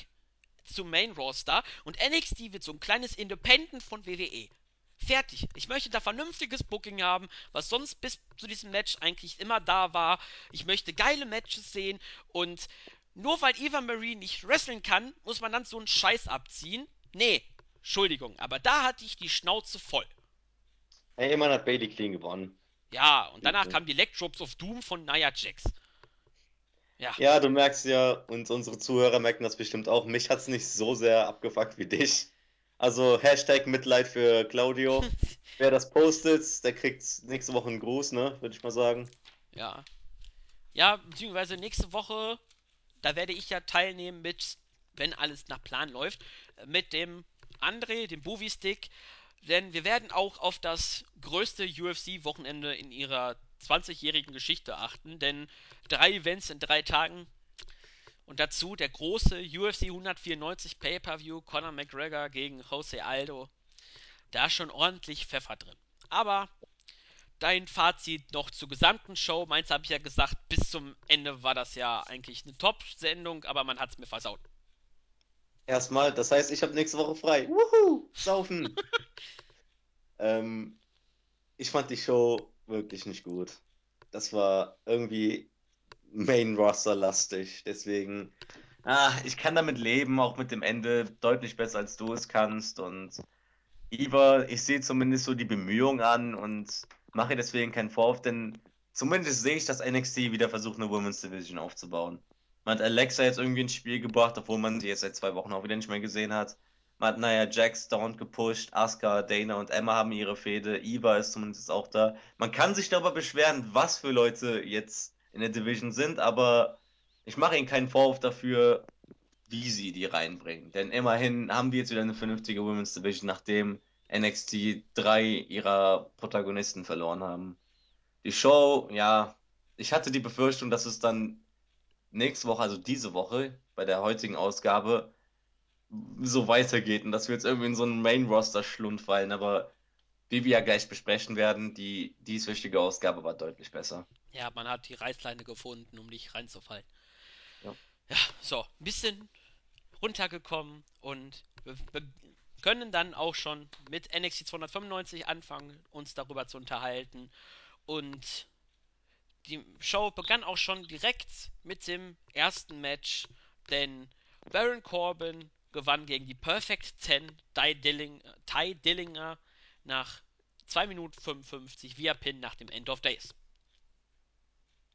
zum Main-Roster. Und NXT wird so ein kleines Independent von WWE. Fertig. Ich möchte da vernünftiges Booking haben, was sonst bis zu diesem Match eigentlich immer da war. Ich möchte geile Matches sehen und nur weil Eva Marie nicht wresteln kann, muss man dann so einen Scheiß abziehen. Nee, Entschuldigung, aber da hatte ich die Schnauze voll. Hey, immerhin hat Bailey clean gewonnen. Ja, und danach kam die Lectropes of Doom von Nia Jax. Ja. ja, du merkst ja, und unsere Zuhörer merken das bestimmt auch, mich hat es nicht so sehr abgefuckt wie dich. Also Hashtag Mitleid für Claudio. (laughs) Wer das postet, der kriegt nächste Woche einen Gruß, ne? Würde ich mal sagen. Ja. Ja, beziehungsweise nächste Woche, da werde ich ja teilnehmen mit, wenn alles nach Plan läuft, mit dem André, dem Bovi-Stick. Denn wir werden auch auf das größte UFC-Wochenende in ihrer 20-jährigen Geschichte achten. Denn drei Events in drei Tagen. Und dazu der große UFC 194 Pay-Per-View Conor McGregor gegen Jose Aldo. Da ist schon ordentlich Pfeffer drin. Aber dein Fazit noch zur gesamten Show. Meins habe ich ja gesagt, bis zum Ende war das ja eigentlich eine Top-Sendung, aber man hat es mir versaut. Erstmal, das heißt, ich habe nächste Woche frei. Wuhu, saufen. (laughs) ähm, ich fand die Show wirklich nicht gut. Das war irgendwie Main Roster lastig. Deswegen, ah, ich kann damit leben, auch mit dem Ende deutlich besser als du es kannst. Und Eva, ich sehe zumindest so die Bemühungen an und mache deswegen keinen Vorwurf, denn zumindest sehe ich, dass NXT wieder versucht, eine Women's Division aufzubauen. Man hat Alexa jetzt irgendwie ins Spiel gebracht, obwohl man sie jetzt seit zwei Wochen auch wieder nicht mehr gesehen hat. Man hat, naja, Jax dauernd gepusht, Asuka, Dana und Emma haben ihre Fehde, Eva ist zumindest auch da. Man kann sich darüber beschweren, was für Leute jetzt in der Division sind, aber ich mache ihnen keinen Vorwurf dafür, wie sie die reinbringen. Denn immerhin haben wir jetzt wieder eine vernünftige Women's Division, nachdem NXT drei ihrer Protagonisten verloren haben. Die Show, ja, ich hatte die Befürchtung, dass es dann nächste Woche, also diese Woche, bei der heutigen Ausgabe, so weitergeht und dass wir jetzt irgendwie in so einen Main-Roster-Schlund fallen, aber wie wir ja gleich besprechen werden, die dieswöchige Ausgabe war deutlich besser. Ja, man hat die Reißleine gefunden, um nicht reinzufallen. Ja, ja so, ein bisschen runtergekommen und wir, wir können dann auch schon mit NXT 295 anfangen, uns darüber zu unterhalten. Und die Show begann auch schon direkt mit dem ersten Match, denn Baron Corbin gewann gegen die Perfect 10 Ty, Dilling, Ty Dillinger nach 2 Minuten 55 via Pin nach dem End of Days.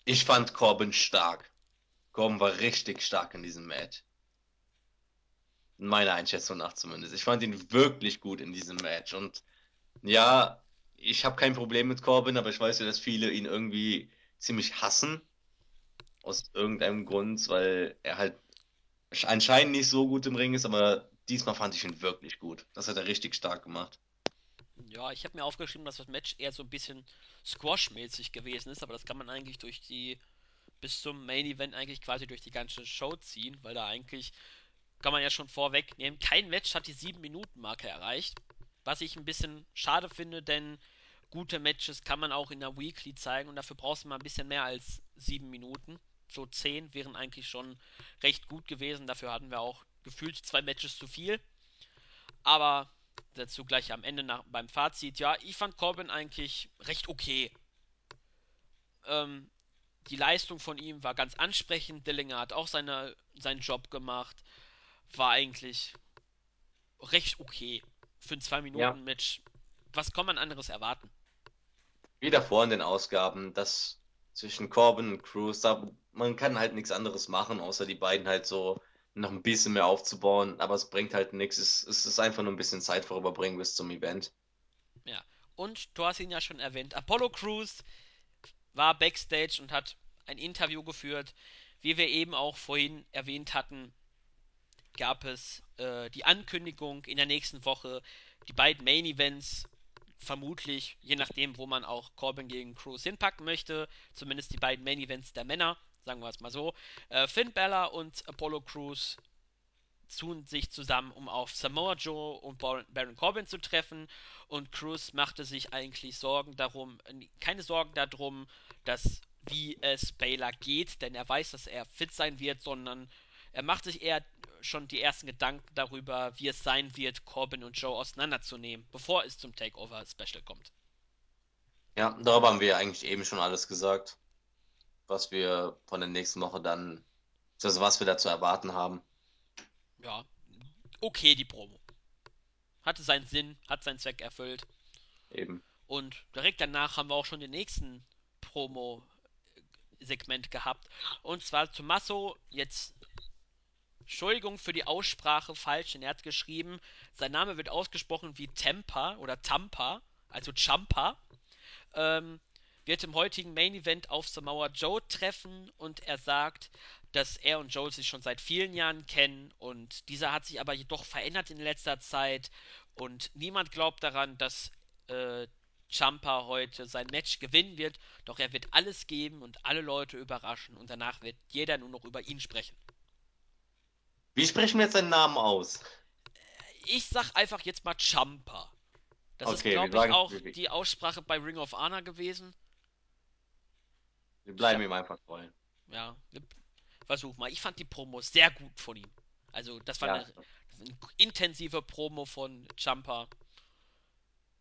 Ich fand Corbin stark. Corbin war richtig stark in diesem Match. Meiner Einschätzung nach zumindest. Ich fand ihn wirklich gut in diesem Match. Und ja, ich habe kein Problem mit Corbin, aber ich weiß ja, dass viele ihn irgendwie ziemlich hassen. Aus irgendeinem Grund, weil er halt anscheinend nicht so gut im Ring ist, aber diesmal fand ich ihn wirklich gut. Das hat er richtig stark gemacht. Ja, ich habe mir aufgeschrieben, dass das Match eher so ein bisschen Squash-mäßig gewesen ist, aber das kann man eigentlich durch die bis zum Main Event eigentlich quasi durch die ganze Show ziehen, weil da eigentlich kann man ja schon vorwegnehmen. Kein Match hat die 7-Minuten-Marke erreicht. Was ich ein bisschen schade finde, denn gute Matches kann man auch in der Weekly zeigen und dafür brauchst du mal ein bisschen mehr als 7 Minuten. So 10 wären eigentlich schon recht gut gewesen. Dafür hatten wir auch gefühlt zwei Matches zu viel. Aber dazu gleich am Ende nach, beim Fazit. Ja, ich fand Corbin eigentlich recht okay. Ähm, die Leistung von ihm war ganz ansprechend. Dillinger hat auch seine, seinen Job gemacht. War eigentlich recht okay. Für ein Ja, 2-Minuten-Match. Was kann man anderes erwarten? Wie davor in den Ausgaben, das zwischen Corbin und Cruz, da, man kann halt nichts anderes machen, außer die beiden halt so noch ein bisschen mehr aufzubauen, aber es bringt halt nichts. Es, es ist einfach nur ein bisschen Zeit vorüberbringen bis zum Event. Ja. Und du hast ihn ja schon erwähnt. Apollo Crews war backstage und hat ein Interview geführt. Wie wir eben auch vorhin erwähnt hatten, gab es äh, die Ankündigung in der nächsten Woche, die beiden Main Events, vermutlich, je nachdem, wo man auch Corbin gegen Cruz hinpacken möchte, zumindest die beiden Main Events der Männer, sagen wir es mal so. Äh, Finn Balor und Apollo Crews tun sich zusammen, um auf Samoa Joe und Baron Corbin zu treffen. Und Cruz machte sich eigentlich Sorgen darum, keine Sorgen darum, dass wie es Baylor geht, denn er weiß, dass er fit sein wird, sondern er macht sich eher schon die ersten Gedanken darüber, wie es sein wird, Corbin und Joe auseinanderzunehmen, bevor es zum Takeover Special kommt. Ja, darüber haben wir ja eigentlich eben schon alles gesagt, was wir von der nächsten Woche dann, also was wir da zu erwarten haben. Ja, okay, die Promo. Hatte seinen Sinn, hat seinen Zweck erfüllt. Eben. Und direkt danach haben wir auch schon den nächsten Promo-Segment gehabt. Und zwar Tommaso, jetzt Entschuldigung für die Aussprache falsch, denn er hat geschrieben, sein Name wird ausgesprochen wie Tempa oder Tampa, also Champa. Ähm, wird im heutigen Main Event auf Samoa Joe treffen und er sagt, dass er und Joe sich schon seit vielen Jahren kennen und dieser hat sich aber jedoch verändert in letzter Zeit und niemand glaubt daran, dass äh, Champa heute sein Match gewinnen wird, doch er wird alles geben und alle Leute überraschen und danach wird jeder nur noch über ihn sprechen. Wie sprechen wir jetzt seinen Namen aus? Ich sag einfach jetzt mal Champa. Das ist, Okay, wir glaube ich, auch wir, die Aussprache bei Ring of Honor gewesen. wir bleiben hab, ihm einfach treu. ja, versuch mal. Ich fand die Promo sehr gut von ihm. Also, das war eine, Ja, eine intensive Promo von Champa.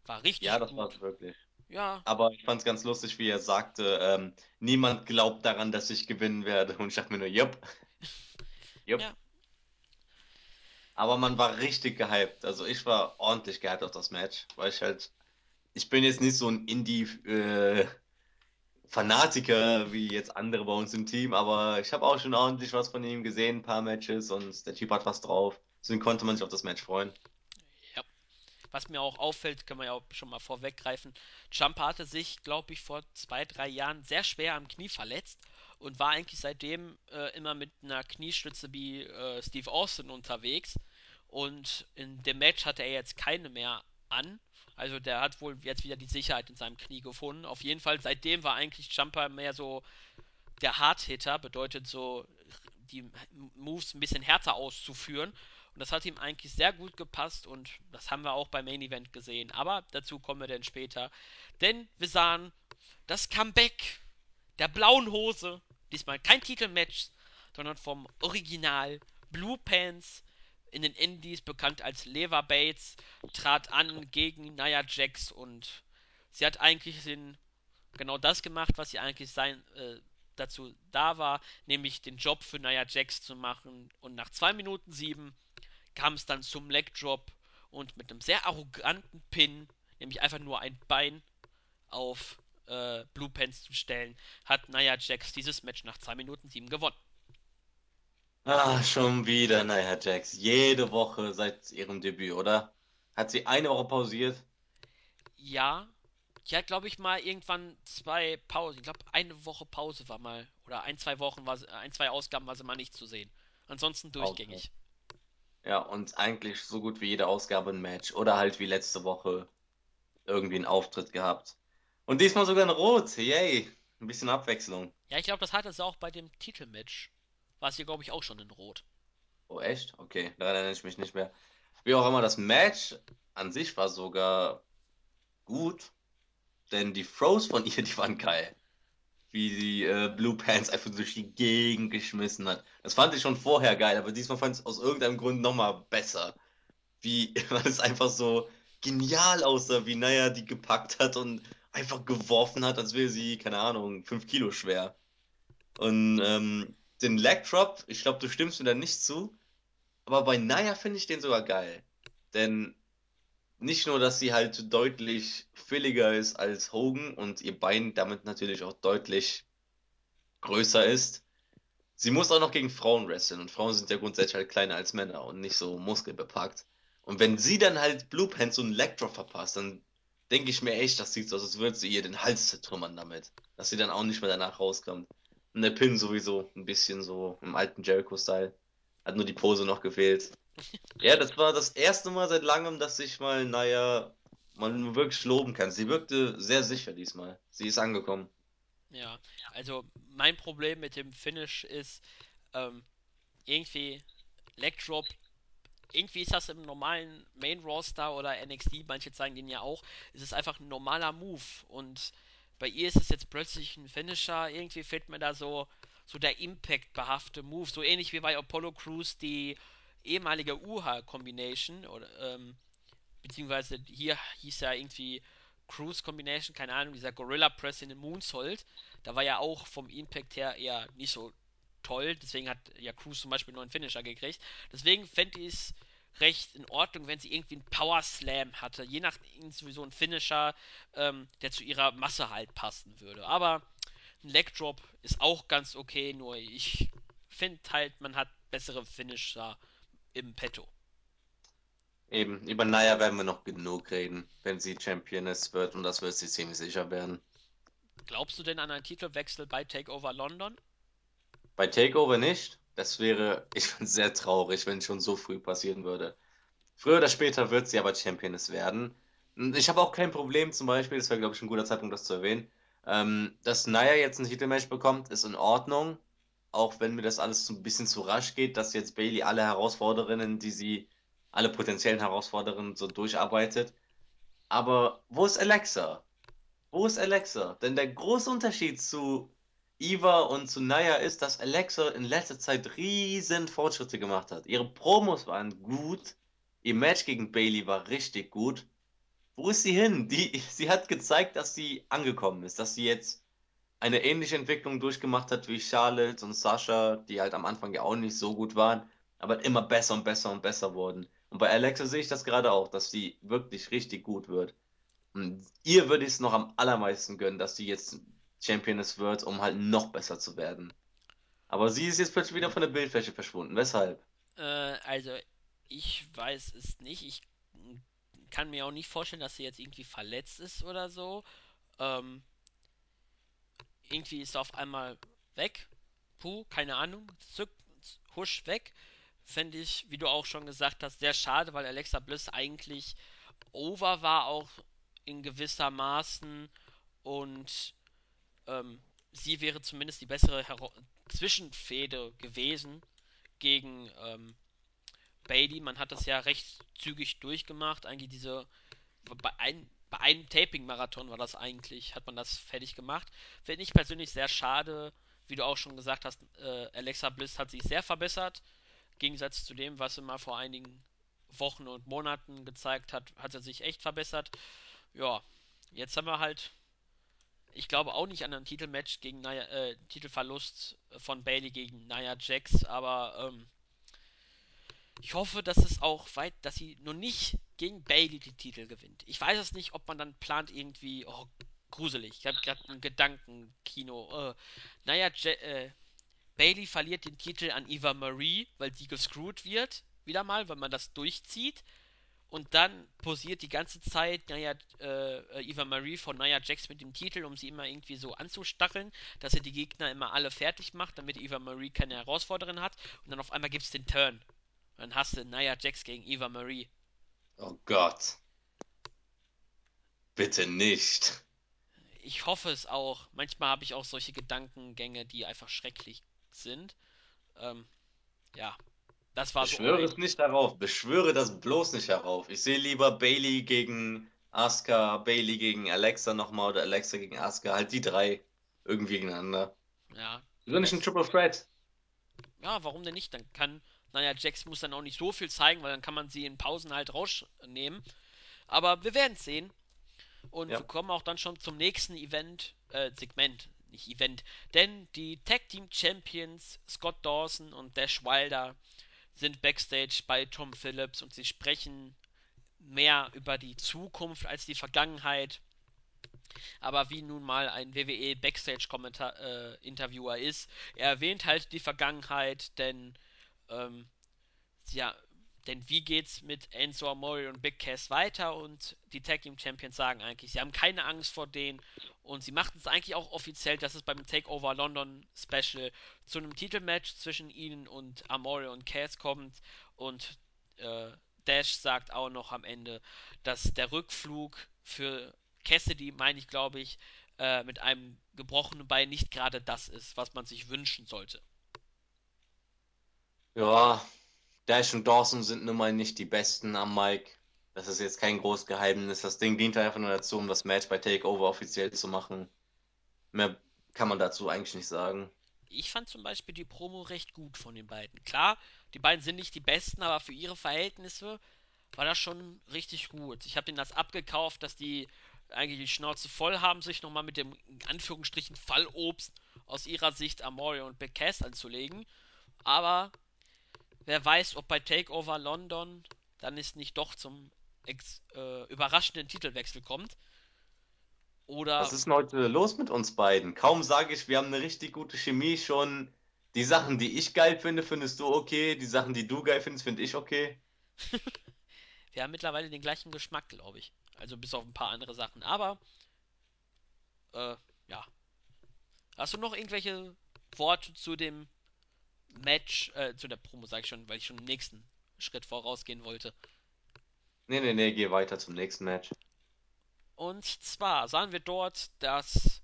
War ja, richtig das war es wirklich. Ja, Aber ich fand es ganz lustig, wie er sagte, ähm, niemand glaubt daran, dass ich gewinnen werde. Und ich dachte mir nur, jupp, (laughs) jupp. ja, Aber man war richtig gehypt. Also ich war ordentlich gehypt auf das Match, weil ich halt, ich bin jetzt nicht so ein Indie-Fanatiker wie jetzt andere bei uns im Team, aber ich habe auch schon ordentlich was von ihm gesehen, ein paar Matches und der Typ hat was drauf. Deswegen konnte man sich auf das Match freuen. ja. Was mir auch auffällt, können wir ja auch schon mal vorweggreifen. Champa hatte sich, glaube ich, vor zwei, drei Jahren sehr schwer am Knie verletzt und war eigentlich seitdem äh, immer mit einer Kniestütze wie äh, Steve Austin unterwegs. Und in dem Match hatte er jetzt keine mehr an. Also der hat wohl jetzt wieder die Sicherheit in seinem Knie gefunden. Auf jeden Fall, seitdem war eigentlich Jumper mehr so der Hardhitter, bedeutet so die Moves ein bisschen härter auszuführen. Und das hat ihm eigentlich sehr gut gepasst und das haben wir auch beim Main Event gesehen. Aber dazu kommen wir dann später. Denn wir sahen das Comeback der blauen Hose. Diesmal kein Titelmatch, sondern vom Original Blue Pants in den Indies, bekannt als Lever Bates, trat an gegen Nia Jax und sie hat eigentlich den, genau das gemacht, was sie eigentlich sein, äh, dazu da war, nämlich den Job für Nia Jax zu machen. Und nach 2 Minuten 7 kam es dann zum Leg Drop und mit einem sehr arroganten Pin, nämlich einfach nur ein Bein auf äh, Blue Pants zu stellen, hat Nia Jax dieses Match nach 2 Minuten 7 gewonnen. Ah, schon wieder, naja, Jax. Jede Woche seit ihrem Debüt, oder? Hat sie eine Woche pausiert? Ja, ich hatte, glaube ich, mal irgendwann zwei Pausen. Ich glaube, eine Woche Pause war mal. Oder ein, zwei Wochen, war, ein, zwei Ausgaben war sie mal nicht zu sehen. Ansonsten Okay. durchgängig. Ja, und eigentlich so gut wie jede Ausgabe ein Match. Oder halt wie letzte Woche irgendwie einen Auftritt gehabt. Und diesmal sogar in Rot. Yay. Ein bisschen Abwechslung. Ja, ich glaube, das hatte sie auch bei dem Titelmatch. War sie, glaube ich, auch schon in Rot. Oh, echt? Okay, daran erinnere ich mich nicht mehr. Wie auch immer, das Match an sich war sogar gut, denn die Throws von ihr, (laughs) die waren geil. Wie die äh, Blue Pants einfach durch die Gegend geschmissen hat. Das fand ich schon vorher geil, aber diesmal fand ich es aus irgendeinem Grund nochmal besser. Wie, (laughs) weil es einfach so genial aussah, wie Naya die gepackt hat und einfach geworfen hat, als wäre sie, keine Ahnung, 5 Kilo schwer. Und ähm, den Leg Drop, ich glaube, du stimmst mir da nicht zu, aber bei Naya finde ich den sogar geil. Denn nicht nur, dass sie halt deutlich fülliger ist als Hogan und ihr Bein damit natürlich auch deutlich größer ist. Sie muss auch noch gegen Frauen wresteln und Frauen sind ja grundsätzlich halt kleiner als Männer und nicht so muskelbepackt. Und wenn sie dann halt Blue Pants und Drop verpasst, dann denke ich mir echt, das sieht so aus, als würde sie ihr den Hals zertrümmern damit. Dass sie dann auch nicht mehr danach rauskommt. Und der Pin sowieso ein bisschen so im alten Jericho-Style. Hat nur die Pose noch gefehlt. (laughs) Ja, das war das erste Mal seit langem, dass ich mal, naja, man wirklich loben kann. Sie wirkte sehr sicher diesmal. Sie ist angekommen. Ja, also mein Problem mit dem Finish ist, ähm, irgendwie Leg Drop irgendwie ist das im normalen Main Roster oder NXT, manche zeigen den ja auch, ist es einfach ein normaler Move und bei ihr ist es jetzt plötzlich ein Finisher, irgendwie fehlt mir da so, so der Impact-behafte Move, so ähnlich wie bei Apollo Crews die ehemalige UHA-Combination oder ähm, beziehungsweise hier hieß ja irgendwie Cruise Combination, keine Ahnung, dieser Gorilla Press in den Moonsault, da war ja auch vom Impact her eher nicht so toll, deswegen hat ja Cruise zum Beispiel einen neuen Finisher gekriegt. Deswegen fände ich es recht in Ordnung, wenn sie irgendwie einen Power Slam hatte, je nach sowieso ein Finisher, ähm, der zu ihrer Masse halt passen würde. Aber ein Leg Drop ist auch ganz okay, nur ich finde halt, man hat bessere Finisher im Petto. Eben, über Naya werden wir noch genug reden, wenn sie Championess wird und das wird sie ziemlich sicher werden. Glaubst du denn an einen Titelwechsel bei Takeover London? Bei Takeover nicht. Das wäre, (laughs) ich finde sehr traurig, wenn es schon so früh passieren würde. Früher oder später wird sie aber Championess werden. Und Ich habe auch kein Problem, zum Beispiel, das wäre, glaube ich, ein guter Zeitpunkt, das zu erwähnen, ähm, dass Nia jetzt ein Titelmatch bekommt, ist in Ordnung. Auch wenn mir das alles ein bisschen zu rasch geht, dass jetzt Bailey alle Herausforderinnen, die sie, alle potenziellen Herausforderinnen so durcharbeitet. Aber wo ist Alexa? Wo ist Alexa? Denn der große Unterschied zu Eva und zu Naya ist, dass Alexa in letzter Zeit riesen Fortschritte gemacht hat. Ihre Promos waren gut, ihr Match gegen Bailey war richtig gut. Wo ist sie hin? Die, (laughs) sie hat gezeigt, dass sie angekommen ist, dass sie jetzt eine ähnliche Entwicklung durchgemacht hat wie Charlotte und Sasha, die halt am Anfang ja auch nicht so gut waren, aber immer besser und besser und besser wurden. Und bei Alexa sehe ich das gerade auch, dass sie wirklich richtig gut wird. Und ihr würde ich es noch am allermeisten gönnen, dass sie jetzt Championess wird, um halt noch besser zu werden. Aber sie ist jetzt plötzlich wieder von der Bildfläche verschwunden. Weshalb? Äh, also, ich weiß es nicht. Ich kann mir auch nicht vorstellen, dass sie jetzt irgendwie verletzt ist oder so. Ähm, irgendwie ist sie auf einmal weg. Puh, keine Ahnung. Zück, husch weg. Fände ich, wie du auch schon gesagt hast, sehr schade, weil Alexa Bliss eigentlich over war, auch in gewisser Maßen. Und ähm, sie wäre zumindest die bessere Hero Zwischenfehde gewesen gegen ähm, Bailey. Man hat das ja recht zügig durchgemacht. Eigentlich diese. Bei, ein, bei einem Taping-Marathon war das eigentlich, hat man das fertig gemacht. Finde ich persönlich sehr schade. Wie du auch schon gesagt hast, äh, Alexa Bliss hat sich sehr verbessert. Im Gegensatz zu dem, was sie mal vor einigen Wochen und Monaten gezeigt hat, hat er sich echt verbessert. Ja, jetzt haben wir halt ich glaube auch nicht an einen Titelmatch gegen Nia, äh, Titelverlust von Bailey gegen Nia Jax, aber ähm, ich hoffe, dass es auch weit, dass sie nur nicht gegen Bailey die Titel gewinnt. Ich weiß es nicht, ob man dann plant irgendwie, oh, gruselig. Ich habe gerade ein Gedankenkino. Äh, Nia ja, äh, Bailey verliert den Titel an Eva Marie, weil sie gescrewt wird. Wieder mal, weil man das durchzieht. Und dann posiert die ganze Zeit Naya, äh, Eva Marie von Nia Jax mit dem Titel, um sie immer irgendwie so anzustacheln, dass sie die Gegner immer alle fertig macht, damit Eva Marie keine Herausforderin hat. Und dann auf einmal gibt es den Turn. Und dann hast du Nia Jax gegen Eva Marie. Oh Gott. Bitte nicht. Ich hoffe es auch. Manchmal habe ich auch solche Gedankengänge, die einfach schrecklich sind. Ähm, ja. Das war so. Beschwöre es nicht darauf. Beschwöre das bloß nicht darauf. Ich sehe lieber Bailey gegen Asuka, Bailey gegen Alexa nochmal oder Alexa gegen Asuka. Halt die drei irgendwie gegeneinander. Ja. Wieso nicht ein Triple Threat? Ja, warum denn nicht? Dann kann, naja, Jax muss dann auch nicht so viel zeigen, weil dann kann man sie in Pausen halt rausnehmen. Aber wir werden es sehen. Und Ja. wir kommen auch dann schon zum nächsten Event, äh, Segment, nicht Event. Denn die Tag Team Champions Scott Dawson und Dash Wilder sind backstage bei Tom Phillips und sie sprechen mehr über die Zukunft als die Vergangenheit. Aber wie nun mal ein WWE Backstage-Interviewer äh, ist, er erwähnt halt die Vergangenheit, denn ähm, ja, denn wie geht's mit Enzo Amore und Big Cass weiter? Und die Tag Team Champions sagen eigentlich, sie haben keine Angst vor denen und sie machten es eigentlich auch offiziell, dass es beim Takeover London Special zu einem Titelmatch zwischen ihnen und Amore und Cass kommt und äh, Dash sagt auch noch am Ende, dass der Rückflug für Cassidy, meine ich, glaube ich, äh, mit einem gebrochenen Bein nicht gerade das ist, was man sich wünschen sollte. Ja, Dash und Dawson sind nun mal nicht die besten am Mic. Das ist jetzt kein großes Geheimnis. Das Ding dient einfach nur dazu, um das Match bei Takeover offiziell zu machen. Mehr kann man dazu eigentlich nicht sagen. Ich fand zum Beispiel die Promo recht gut von den beiden. Klar, die beiden sind nicht die besten, aber für ihre Verhältnisse war das schon richtig gut. Ich habe denen das abgekauft, dass die eigentlich die Schnauze voll haben, sich nochmal mit dem in Anführungsstrichen Fallobst aus ihrer Sicht Amorio und Big Cass anzulegen. Aber wer weiß, ob bei Takeover London dann es nicht doch zum ex äh, überraschenden Titelwechsel kommt. Oder Was ist denn heute los mit uns beiden? Kaum sage ich, wir haben eine richtig gute Chemie schon. Die Sachen, die ich geil finde, findest du okay. Die Sachen, die du geil findest, finde ich okay. (laughs) wir haben mittlerweile den gleichen Geschmack, glaube ich. Also bis auf ein paar andere Sachen. Aber, äh, ja. Hast du noch irgendwelche Worte zu dem Match, äh, zu der Promo, sag ich schon, weil ich schon im nächsten Schritt vorausgehen wollte. Nee, nee, nee, geh weiter zum nächsten Match. Und zwar sahen wir dort das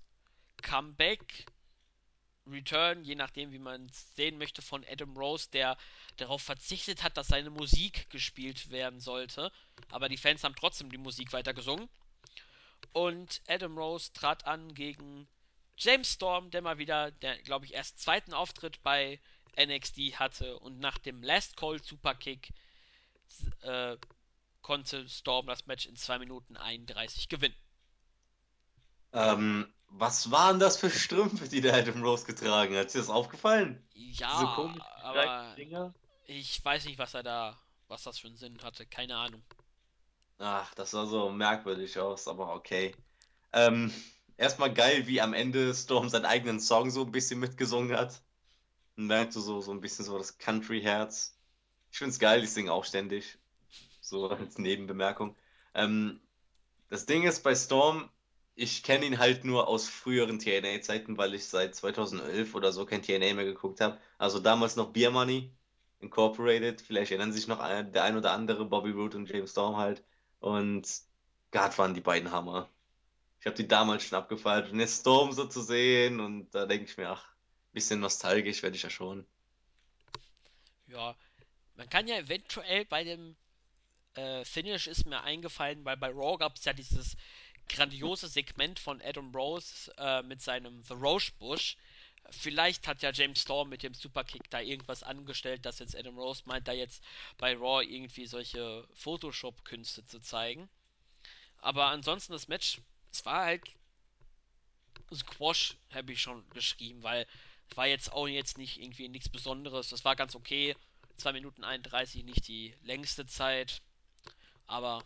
Comeback, Return, je nachdem, wie man es sehen möchte, von Adam Rose, der darauf verzichtet hat, dass seine Musik gespielt werden sollte. Aber die Fans haben trotzdem die Musik weiter gesungen. Und Adam Rose trat an gegen James Storm, der mal wieder, der glaube ich erst zweiten Auftritt bei NXT hatte und nach dem Last Call Superkick äh, konnte Storm das Match in 2 Minuten 31 gewinnen. Ähm, was waren das für Strümpfe, die der Adam Rose getragen hat? Ist dir das aufgefallen? Ja, komischen aber ich weiß nicht, was er da, was das für einen Sinn hatte. Keine Ahnung. Ach, das sah so merkwürdig aus, aber okay. Ähm, erstmal geil, wie am Ende Storm seinen eigenen Song so ein bisschen mitgesungen hat. Und merkt so, so, ein bisschen so das Country-Herz. Ich find's geil, ich singe auch ständig. So als Nebenbemerkung. Ähm, das Ding ist bei Storm, ich kenne ihn halt nur aus früheren TNA-Zeiten, weil ich seit 2011 oder so kein TNA mehr geguckt habe. Also damals noch Beer Money Incorporated. Vielleicht erinnern sich noch ein, der ein oder andere, Bobby Roode und James Storm halt. Und Gott waren die beiden Hammer. Ich habe die damals schon abgefeiert. Und jetzt Storm so zu sehen und da denke ich mir, ach, bisschen nostalgisch werde ich ja schon. Ja, man kann ja eventuell bei dem äh, Finish ist mir eingefallen, weil bei Raw gab es ja dieses grandiose Segment von Adam Rose äh, mit seinem The Roche Bush. Vielleicht hat ja James Storm mit dem Superkick da irgendwas angestellt, dass jetzt Adam Rose meint, da jetzt bei Raw irgendwie solche Photoshop-Künste zu zeigen. Aber ansonsten das Match, es war halt Squash, habe ich schon geschrieben, weil war jetzt auch jetzt nicht irgendwie nichts Besonderes. Das war ganz okay. 2 Minuten 31, nicht die längste Zeit. Aber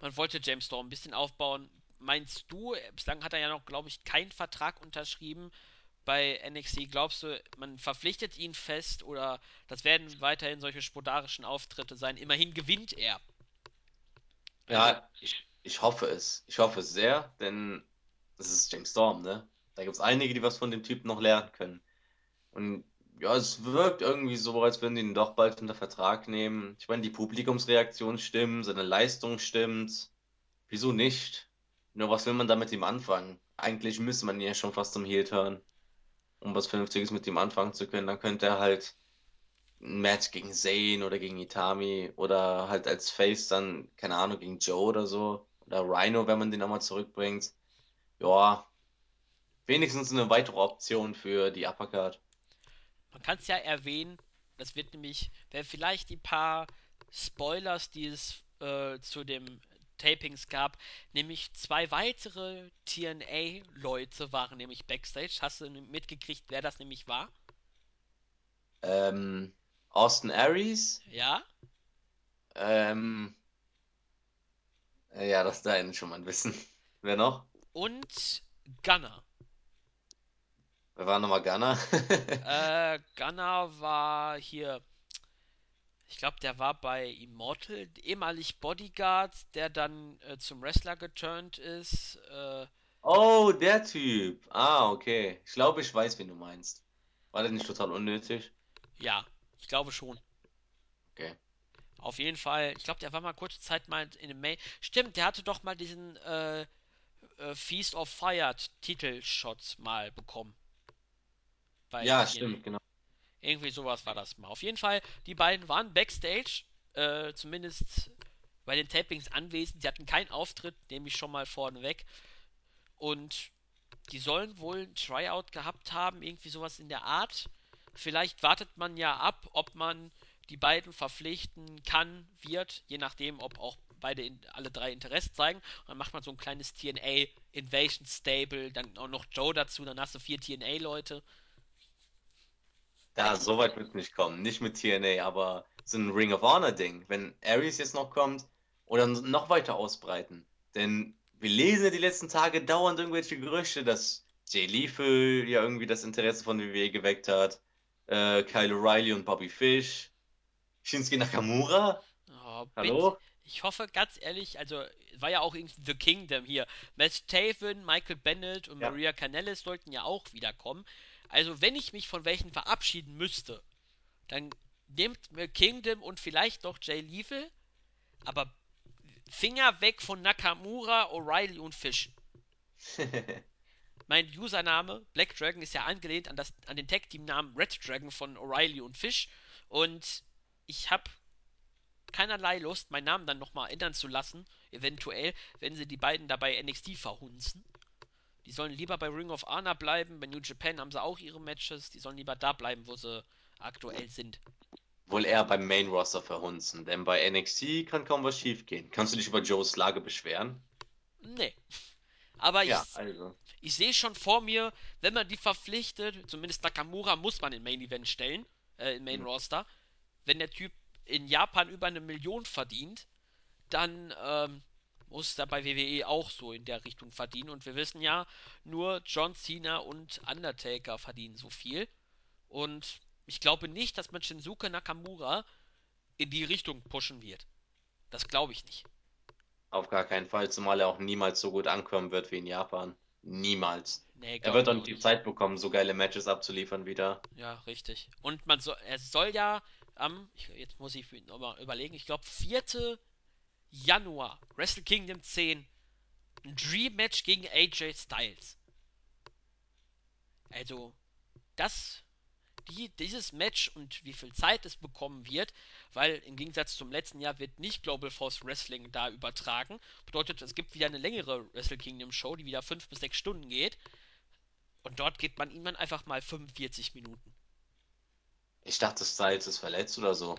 man wollte James Storm ein bisschen aufbauen. Meinst du, bislang hat er ja noch, glaube ich, keinen Vertrag unterschrieben bei NXT. Glaubst du, man verpflichtet ihn fest oder das werden weiterhin solche spodarischen Auftritte sein? Immerhin gewinnt er. Ja, ich, ich hoffe es. Ich hoffe es sehr, denn das ist James Storm, ne? Da gibt es einige, die was von dem Typen noch lernen können. Und ja, es wirkt irgendwie so, als würden die ihn doch bald unter Vertrag nehmen. Ich meine, die Publikumsreaktion stimmt, seine Leistung stimmt. Wieso nicht? Nur was will man da mit ihm anfangen? Eigentlich müsste man ihn ja schon fast zum Heel turnen, um was Vernünftiges mit ihm anfangen zu können. Dann könnte er halt ein Match gegen Zayn oder gegen Itami oder halt als Face dann, keine Ahnung, gegen Joe oder so. Oder Rhino, wenn man den nochmal zurückbringt. Ja, wenigstens eine weitere Option für die Uppercard. Man kann es ja erwähnen, das wird nämlich, wer vielleicht die paar Spoilers, die es äh, zu dem Tapings gab, nämlich zwei weitere TNA-Leute waren nämlich Backstage. Hast du mitgekriegt, wer das nämlich war? Ähm, Austin Aries. Ja? Ähm, ja, das da schon mal ein bisschen. Wer noch? Und Gunner. Wer war nochmal Gunner? (laughs) äh, Gunner war hier. Ich glaube, der war bei Immortal, ehemalig Bodyguard, der dann äh, zum Wrestler geturnt ist. Äh, oh, der Typ. Ah, okay. Ich glaube, ich weiß, wen du meinst. War der nicht total unnötig? Ja, ich glaube schon. Okay. Auf jeden Fall, ich glaube, der war mal kurze Zeit mal in dem Main. Stimmt, der hatte doch mal diesen äh, äh, Feast of Fire Titelshot mal bekommen. Bei ja, stimmt, genau. Irgendwie sowas war das mal. Auf jeden Fall, die beiden waren backstage, äh, zumindest bei den Tapings anwesend. Sie hatten keinen Auftritt, nehme ich schon mal vorneweg. Und die sollen wohl ein Tryout gehabt haben, irgendwie sowas in der Art. Vielleicht wartet man ja ab, ob man die beiden verpflichten kann, wird, je nachdem, ob auch beide in, alle drei Interesse zeigen. Und dann macht man so ein kleines TNA Invasion Stable, dann auch noch Joe dazu, dann hast du vier TNA-Leute. Ja, so weit wird es nicht kommen. Nicht mit TNA, aber so ein Ring of Honor-Ding. Wenn Aries jetzt noch kommt oder noch weiter ausbreiten. Denn wir lesen ja die letzten Tage dauernd irgendwelche Gerüchte, dass Jay Lethal ja irgendwie das Interesse von WWE geweckt hat. Äh, Kyle O'Reilly und Bobby Fish. Shinsuke Nakamura? Oh, Hallo? Ich hoffe ganz ehrlich, also war ja auch irgendwie The Kingdom hier. Matt Taven, Michael Bennett und ja. Maria Canellis sollten ja auch wiederkommen. Also wenn ich mich von welchen verabschieden müsste, dann nehmt mir Kingdom und vielleicht noch Jay Lethal, aber Finger weg von Nakamura, O'Reilly und Fish. (laughs) mein Username Black Dragon ist ja angelehnt an, das, an den Tag-Team-Namen Red Dragon von O'Reilly und Fish. Und ich habe keinerlei Lust, meinen Namen dann nochmal ändern zu lassen, eventuell, wenn sie die beiden dabei NXT verhunzen. Die sollen lieber bei Ring of Honor bleiben, bei New Japan haben sie auch ihre Matches, die sollen lieber da bleiben, wo sie aktuell sind. Wohl eher beim Main Roster verhunzen, denn bei NXT kann kaum was schiefgehen. Kannst du dich über Joes Lage beschweren? Nee. Aber ja, ich, also. ich sehe schon vor mir, wenn man die verpflichtet, zumindest Nakamura muss man in Main Event stellen, äh, im Main mhm. Roster. Wenn der Typ in Japan über eine Million verdient, dann ähm, muss da bei WWE auch so in der Richtung verdienen. Und wir wissen ja, nur John Cena und Undertaker verdienen so viel. Und ich glaube nicht, dass man Shinsuke Nakamura in die Richtung pushen wird. Das glaube ich nicht. Auf gar keinen Fall, zumal er auch niemals so gut ankommen wird wie in Japan. Niemals. Nee, er wird auch nicht die Zeit bekommen, so geile Matches abzuliefern wieder. Ja, richtig. Und man soll, er soll ja am, ich, jetzt muss ich nochmal überlegen, ich glaube 4. Januar, Wrestle Kingdom 10, ein Dream Match gegen AJ Styles. Also, das die, dieses Match und wie viel Zeit es bekommen wird, weil im Gegensatz zum letzten Jahr wird nicht Global Force Wrestling da übertragen. Bedeutet, es gibt wieder eine längere Wrestle Kingdom Show, die wieder 5 bis 6 Stunden geht. Und dort geht man ihm einfach mal 45 Minuten. Ich dachte, Styles ist verletzt oder so.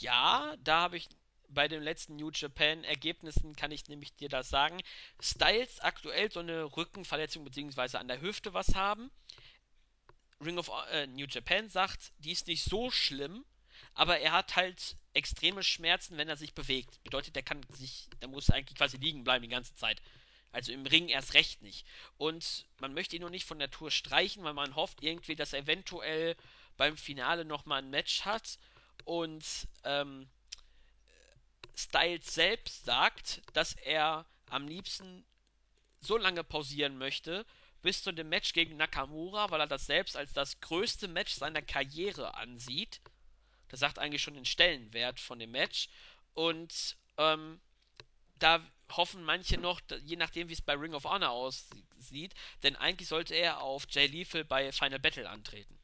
Ja, da habe ich bei den letzten New Japan Ergebnissen kann ich nämlich dir das sagen. Styles aktuell so eine Rückenverletzung bzw. an der Hüfte was haben. Ring of äh, New Japan sagt, die ist nicht so schlimm, aber er hat halt extreme Schmerzen, wenn er sich bewegt. Bedeutet, der kann sich, der muss eigentlich quasi liegen bleiben die ganze Zeit. Also im Ring erst recht nicht. Und man möchte ihn nur nicht von der Tour streichen, weil man hofft irgendwie, dass er eventuell beim Finale nochmal ein Match hat. Und ähm, Styles selbst sagt, dass er am liebsten so lange pausieren möchte, bis zu dem Match gegen Nakamura, weil er das selbst als das größte Match seiner Karriere ansieht. Das sagt eigentlich schon den Stellenwert von dem Match. Und ähm, da hoffen manche noch, je nachdem wie es bei Ring of Honor aussieht, denn eigentlich sollte er auf Jay Lethal bei Final Battle antreten.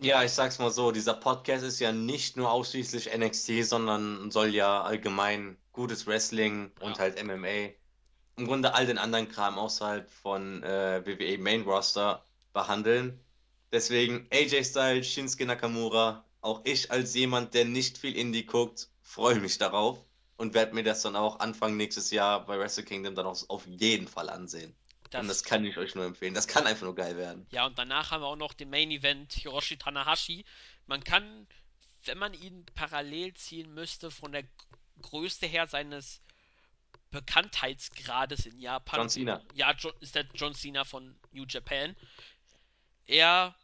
Ja, ich sag's mal so, dieser Podcast ist ja nicht nur ausschließlich NXT, sondern soll ja allgemein gutes Wrestling und Ja. halt MMA, im Grunde all den anderen Kram außerhalb von äh, WWE Main Roster behandeln. Deswegen AJ Styles, Shinsuke Nakamura, auch ich als jemand, der nicht viel Indie guckt, freue mich darauf und werde mir das dann auch Anfang nächstes Jahr bei Wrestle Kingdom dann auch auf jeden Fall ansehen. Und das kann ich euch nur empfehlen. Das kann einfach nur geil werden. Ja, und danach haben wir auch noch den Main Event Hiroshi Tanahashi. Man kann, wenn man ihn parallel ziehen müsste, von der Größe her seines Bekanntheitsgrades in Japan. John Cena. Ja, ist der John Cena von New Japan. Er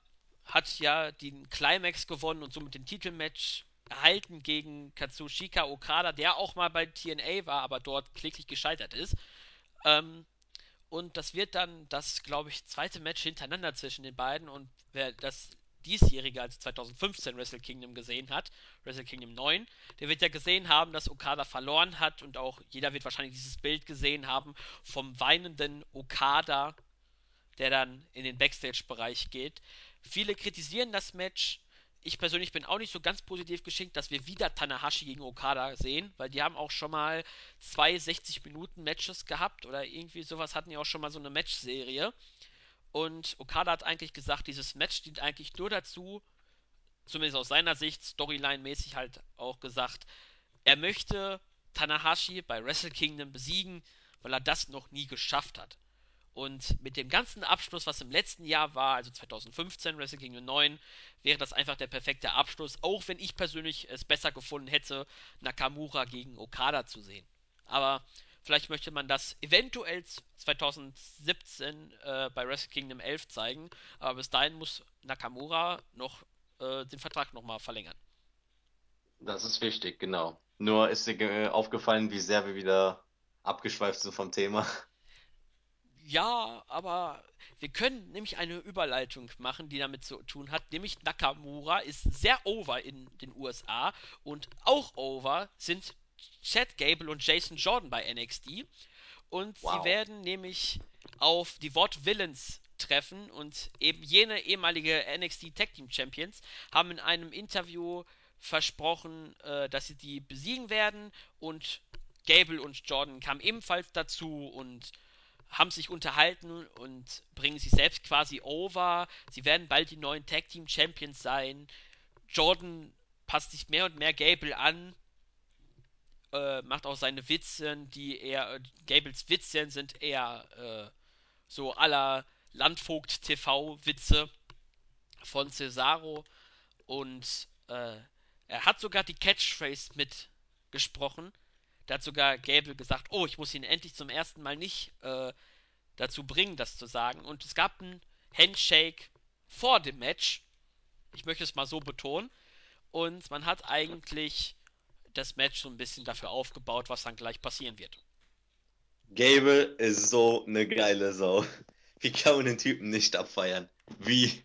hat ja den Climax gewonnen und somit den Titelmatch erhalten gegen Katsushika Okada, der auch mal bei TNA war, aber dort kläglich gescheitert ist. Ähm, und das wird dann das, glaube ich, zweite Match hintereinander zwischen den beiden. Und wer das diesjährige, also 2015 Wrestle Kingdom gesehen hat, Wrestle Kingdom 9, der wird ja gesehen haben, dass Okada verloren hat und auch jeder wird wahrscheinlich dieses Bild gesehen haben vom weinenden Okada, der dann in den Backstage-Bereich geht. Viele kritisieren das Match. Ich persönlich bin auch nicht so ganz positiv geschickt, dass wir wieder Tanahashi gegen Okada sehen, weil die haben auch schon mal zwei 60-Minuten-Matches gehabt oder irgendwie sowas hatten die auch schon mal so eine Matchserie. Und Okada hat eigentlich gesagt, dieses Match dient eigentlich nur dazu, zumindest aus seiner Sicht, Storyline-mäßig halt auch gesagt, er möchte Tanahashi bei Wrestle Kingdom besiegen, weil er das noch nie geschafft hat. Und mit dem ganzen Abschluss, was im letzten Jahr war, also 2015, Wrestle Kingdom 9, wäre das einfach der perfekte Abschluss, auch wenn ich persönlich es besser gefunden hätte, Nakamura gegen Okada zu sehen. Aber vielleicht möchte man das eventuell 2017 äh, bei Wrestle Kingdom 11 zeigen, aber bis dahin muss Nakamura noch äh, den Vertrag nochmal verlängern. Das ist wichtig, genau. Nur ist dir aufgefallen, wie sehr wir wieder abgeschweift sind vom Thema. Ja, aber wir können nämlich eine Überleitung machen, die damit zu tun hat. Nämlich Nakamura ist sehr over in den USA und auch over sind Chad Gable und Jason Jordan bei NXT. Und Wow. sie werden nämlich auf die Wort Villains treffen und eben jene ehemalige NXT Tag Team Champions haben in einem Interview versprochen, äh, dass sie die besiegen werden und Gable und Jordan kamen ebenfalls dazu und haben sich unterhalten und bringen sich selbst quasi over. Sie werden bald die neuen Tag Team Champions sein. Jordan passt sich mehr und mehr Gable an. Äh, macht auch seine Witze, die eher. Gables Witze sind eher äh, so aller Landvogt TV-Witze von Cesaro. Und äh, er hat sogar die Catchphrase mitgesprochen. Da hat sogar Gable gesagt, oh, ich muss ihn endlich zum ersten Mal nicht äh, dazu bringen, das zu sagen. Und es gab einen Handshake vor dem Match. Ich möchte es mal so betonen. Und man hat eigentlich das Match so ein bisschen dafür aufgebaut, was dann gleich passieren wird. Gable ist so eine geile Sau. Wie kann man den Typen nicht abfeiern? Wie?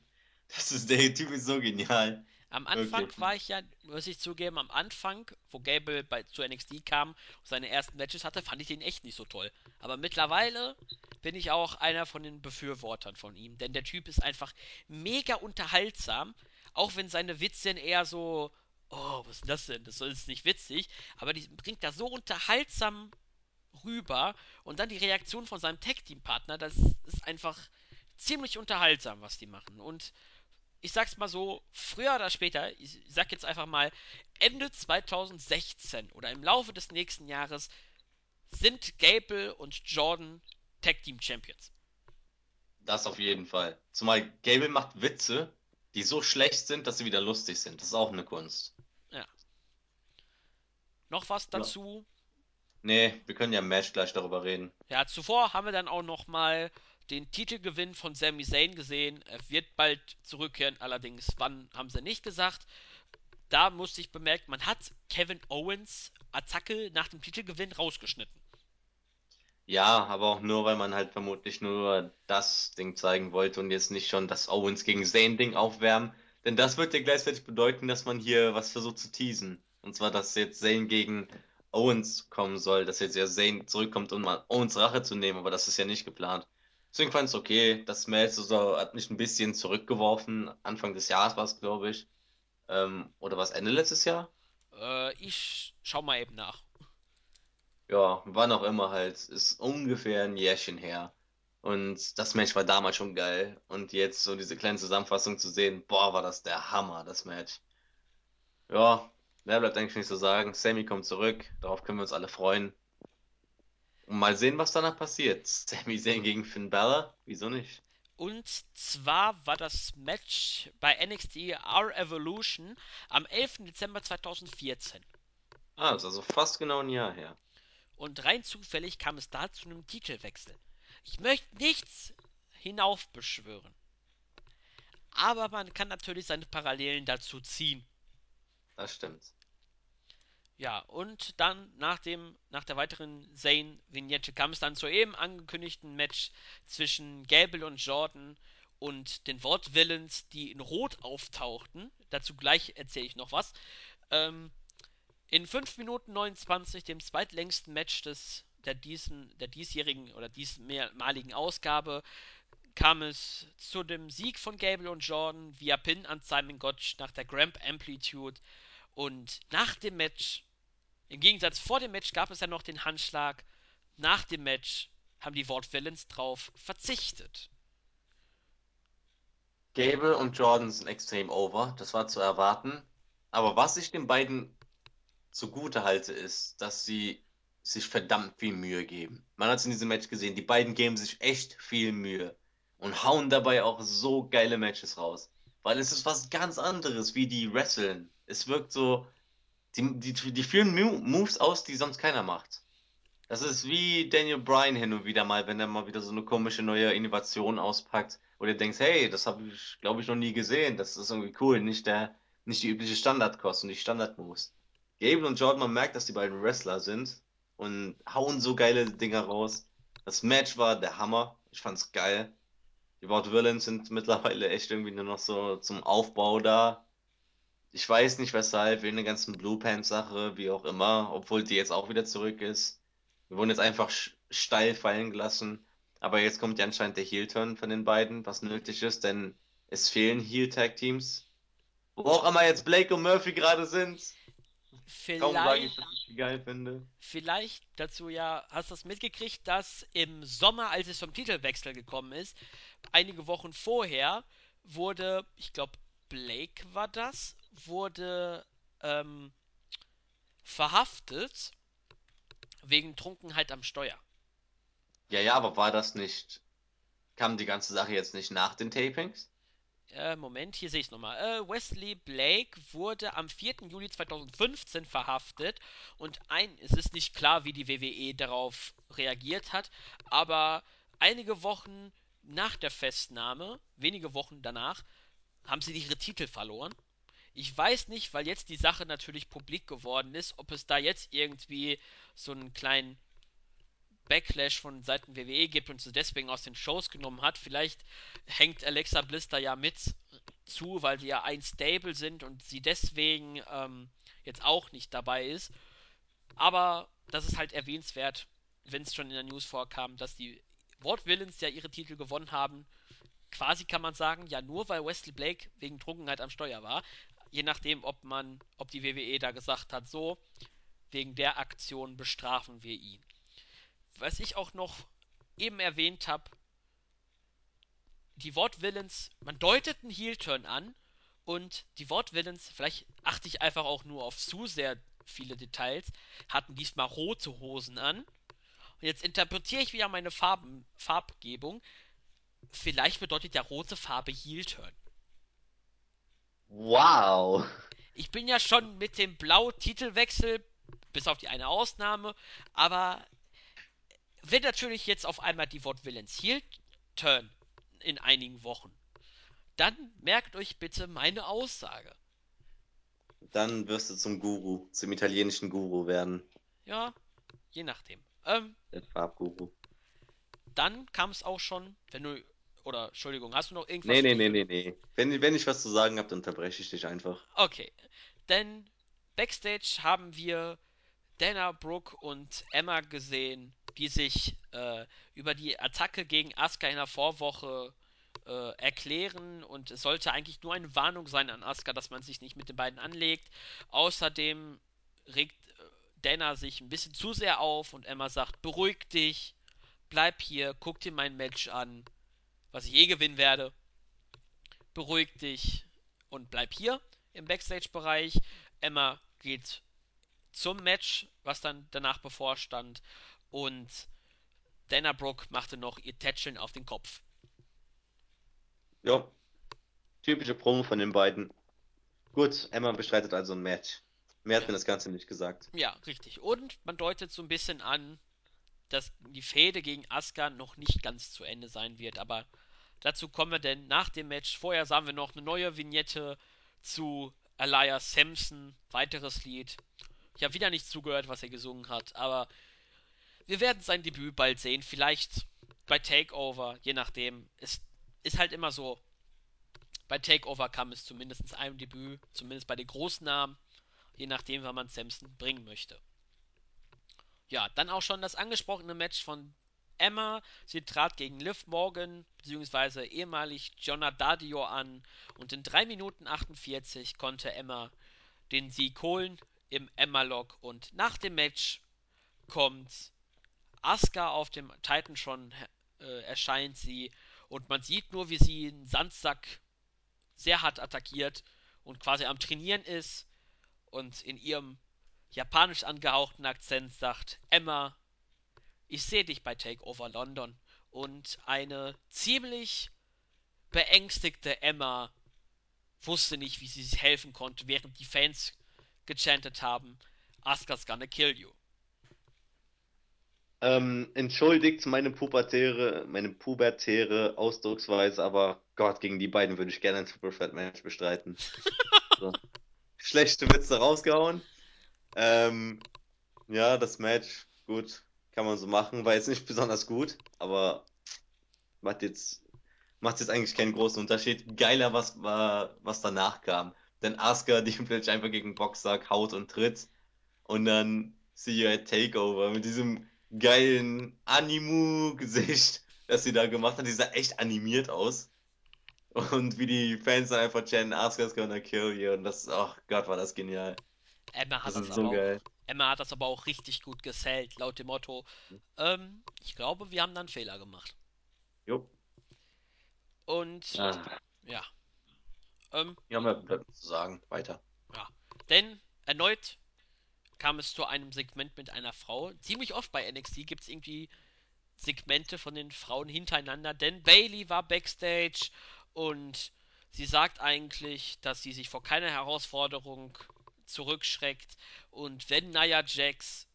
Das ist, der Typ ist so genial. Am Anfang Wirklich. war ich ja, muss ich zugeben, am Anfang, wo Gable bei, zu NXT kam und seine ersten Matches hatte, fand ich den echt nicht so toll. Aber mittlerweile bin ich auch einer von den Befürwortern von ihm, denn der Typ ist einfach mega unterhaltsam, auch wenn seine Witze eher so, oh, was ist denn das denn? Das ist nicht witzig, aber die bringt da so unterhaltsam rüber und dann die Reaktion von seinem Tag-Team-Partner, das ist einfach ziemlich unterhaltsam, was die machen. Und ich sag's mal so, früher oder später, ich sag jetzt einfach mal, Ende 2016 oder im Laufe des nächsten Jahres sind Gable und Jordan Tag Team Champions. Das auf jeden Fall. Zumal Gable macht Witze, die so schlecht sind, dass sie wieder lustig sind. Das ist auch eine Kunst. Noch was Ja. dazu? Nee, wir können ja im Match gleich darüber reden. Ja, zuvor haben wir dann auch noch mal den Titelgewinn von Sami Zayn gesehen. Er wird bald zurückkehren, allerdings wann haben sie nicht gesagt. Da musste ich bemerken, man hat Kevin Owens Attacke nach dem Titelgewinn rausgeschnitten. Ja, aber auch nur, weil man halt vermutlich nur das Ding zeigen wollte und jetzt nicht schon das Owens gegen Zayn Ding aufwärmen. Denn das wird ja gleichzeitig bedeuten, dass man hier was versucht zu teasen. Und zwar, dass jetzt Zayn gegen Owens kommen soll, dass jetzt ja Zayn zurückkommt, um mal Owens Rache zu nehmen, aber das ist ja nicht geplant. Deswegen fand ich es okay. Das Match so, hat mich ein bisschen zurückgeworfen. Anfang des Jahres war es, glaube ich. Ähm, oder war es Ende letztes Jahr? Äh, ich schau mal eben nach. Ja, wann auch immer halt. Ist ungefähr ein Jährchen her. Und das Match war damals schon geil. Und jetzt so diese kleine Zusammenfassung zu sehen, boah, war das der Hammer, das Match. Ja, mehr bleibt eigentlich nicht zu sagen. Sammy kommt zurück, darauf können wir uns alle freuen. Und mal sehen, was danach passiert. (laughs) Sammy Zayn gegen Finn Balor? Wieso nicht? Und zwar war das Match bei NXT R Evolution am 11. Dezember 2014. Ah, das ist also fast genau ein Jahr her. Und rein zufällig kam es da zu einem Titelwechsel. Ich möchte nichts hinaufbeschwören. Aber man kann natürlich seine Parallelen dazu ziehen. Das stimmt. Ja, und dann nach, dem, nach der weiteren Zane-Vignette kam es dann zur eben angekündigten Match zwischen Gable und Jordan und den Wortvillains, die in Rot auftauchten. Dazu gleich erzähle ich noch was. Ähm, in 5 Minuten 29, dem zweitlängsten Match des, der, diesen, der diesjährigen oder diesmaligen Ausgabe, kam es zu dem Sieg von Gable und Jordan via Pin an Simon Gotch nach der Gramp Amplitude. Und nach dem Match im Gegensatz vor dem Match gab es ja noch den Handschlag. Nach dem Match haben die Villains drauf verzichtet. Gable und Jordan sind extrem over, das war zu erwarten. Aber was ich den beiden zugute halte, ist, dass sie sich verdammt viel Mühe geben. Man hat es in diesem Match gesehen, die beiden geben sich echt viel Mühe und hauen dabei auch so geile Matches raus. Weil es ist was ganz anderes, wie die wresteln. Es wirkt so, die, die, die führen Moves aus, die sonst keiner macht. Das ist wie Daniel Bryan hin und wieder mal, wenn er mal wieder so eine komische neue Innovation auspackt, wo du denkst, hey, das habe ich, glaube ich, noch nie gesehen. Das ist irgendwie cool. Nicht der, nicht die übliche Standardkost und die Standardmoves. Gable und Jordan, man merkt, dass die beiden Wrestler sind und hauen so geile Dinger raus. Das Match war der Hammer. Ich fand's geil. Die Wort Villains sind mittlerweile echt irgendwie nur noch so zum Aufbau da. Ich weiß nicht weshalb, wegen der ganzen Blue Pants Sache, wie auch immer, obwohl die jetzt auch wieder zurück ist. Wir wurden jetzt einfach steil fallen gelassen. Aber jetzt kommt ja anscheinend der Heel-Turn von den beiden, was nötig ist, denn es fehlen Heel-Tag-Teams. Wo auch immer jetzt Blake und Murphy gerade sind. Vielleicht, Kaum sage ich, dass ich geil finde. Vielleicht dazu ja, hast du das mitgekriegt, dass im Sommer, als es zum Titelwechsel gekommen ist, einige Wochen vorher wurde, ich glaube, Blake war das, wurde ähm, verhaftet wegen Trunkenheit am Steuer. Ja, ja, aber war das nicht. Kam die ganze Sache jetzt nicht nach den Tapings? Äh, Moment, hier sehe ich es nochmal. Äh, Wesley Blake wurde am 4. Juli 2015 verhaftet und ein, es ist nicht klar, wie die WWE darauf reagiert hat, aber einige Wochen nach der Festnahme, wenige Wochen danach, haben sie ihre Titel verloren. Ich weiß nicht, weil jetzt die Sache natürlich publik geworden ist, ob es da jetzt irgendwie so einen kleinen Backlash von Seiten WWE gibt und sie deswegen aus den Shows genommen hat. Vielleicht hängt Alexa Bliss da ja mit zu, weil sie ja ein Stable sind und sie deswegen ähm, jetzt auch nicht dabei ist. Aber das ist halt erwähnenswert, wenn es schon in der News vorkam, dass die Ward Villains ja ihre Titel gewonnen haben. Quasi kann man sagen, ja nur weil Wesley Blake wegen Trunkenheit am Steuer war. Je nachdem, ob man, ob die WWE da gesagt hat, so, wegen der Aktion bestrafen wir ihn was ich auch noch eben erwähnt habe, die Wortvillains, man deutet einen Heel-Turn an und die Wortvillains, vielleicht achte ich einfach auch nur auf zu sehr viele Details, hatten diesmal rote Hosen an. Und jetzt interpretiere ich wieder meine Farben, Farbgebung. Vielleicht bedeutet ja rote Farbe Heel-Turn. Wow. Ich bin ja schon mit dem Blau-Titelwechsel, bis auf die eine Ausnahme, aber wenn natürlich jetzt auf einmal die Wort Villains Heel turn in einigen Wochen, dann merkt euch bitte meine Aussage. Dann wirst du zum Guru, zum italienischen Guru werden. Ja, je nachdem. Ähm, Der Farbguru. Dann kam es auch schon, wenn du, oder Entschuldigung, hast du noch irgendwas? Nee, nee, nee, nee, nee. Wenn, wenn ich was zu sagen habe, dann unterbreche ich dich einfach. Okay, denn Backstage haben wir Dana Brooke und Emma gesehen, die sich äh, über die Attacke gegen Asuka in der Vorwoche äh, erklären und es sollte eigentlich nur eine Warnung sein an Asuka, dass man sich nicht mit den beiden anlegt. Außerdem regt äh, Dana sich ein bisschen zu sehr auf und Emma sagt, beruhig dich, bleib hier, guck dir mein Match an, was ich eh gewinnen werde. Beruhig dich und bleib hier im Backstage-Bereich. Emma geht zum Match, was dann danach bevorstand. Und Dana Brooke machte noch ihr Tätscheln auf den Kopf. Ja, typische Promo von den beiden. Gut, Emma bestreitet also ein Match. Mehr hat mir das Ganze nicht gesagt. Ja, richtig. Und man deutet so ein bisschen an, dass die Fehde gegen Asuka noch nicht ganz zu Ende sein wird. Aber dazu kommen wir denn nach dem Match. Vorher sahen wir noch eine neue Vignette zu Elias Sampson. Weiteres Lied. Ich habe wieder nicht zugehört, was er gesungen hat. Aber wir werden sein Debüt bald sehen. Vielleicht bei Takeover, je nachdem. Es ist halt immer so. Bei Takeover kam es zumindest einem Debüt, zumindest bei den großen Namen, je nachdem, wann man Samson bringen möchte. Ja, dann auch schon das angesprochene Match von Emma. Sie trat gegen Liv Morgan, beziehungsweise ehemalig Jonna Dadio an. Und in 3 Minuten 48 konnte Emma den Sieg holen im Emma-Lock. Und nach dem Match kommt Asuka auf dem Titan schon äh, erscheint sie. Und man sieht nur, wie sie einen Sandsack sehr hart attackiert und quasi am Trainieren ist und in ihrem japanisch angehauchten Akzent sagt, Emma, ich sehe dich bei Takeover London. Und eine ziemlich beängstigte Emma wusste nicht, wie sie sich helfen konnte, während die Fans gechantet haben, Asuka's gonna kill you. Ähm, entschuldigt meine pubertäre, meine pubertäre Ausdrucksweise, aber Gott, gegen die beiden würde ich gerne ein Threat Match bestreiten. (laughs) So. Schlechte Witze rausgehauen. Ähm, ja, das Match, gut, kann man so machen. War jetzt nicht besonders gut, aber macht jetzt, macht jetzt eigentlich keinen großen Unterschied. Geiler, was, was danach kam. Denn Asuka, (laughs) die plötzlich einfach gegen Boxsack haut und tritt. Und dann See You at Takeover mit diesem geilen Animu-Gesicht, (laughs) das sie da gemacht hat. Die sah echt animiert aus. Und wie die Fans dann einfach chanten, Asuka's gonna kill you. Und das, ach Gott, war das genial. Emma hat Das das, so aber geil. auch, Emma hat das aber auch richtig gut gesellt, laut dem Motto. Ähm, ich glaube, wir haben da einen Fehler gemacht. Jo. Und Ah, ja. Ähm, ja, bleibt zu sagen. Weiter. ja. Denn erneut kam es zu einem Segment mit einer Frau. Ziemlich oft bei NXT gibt es irgendwie Segmente von den Frauen hintereinander, denn Bailey war backstage und sie sagt eigentlich, dass sie sich vor keiner Herausforderung zurückschreckt und wenn Nia Jax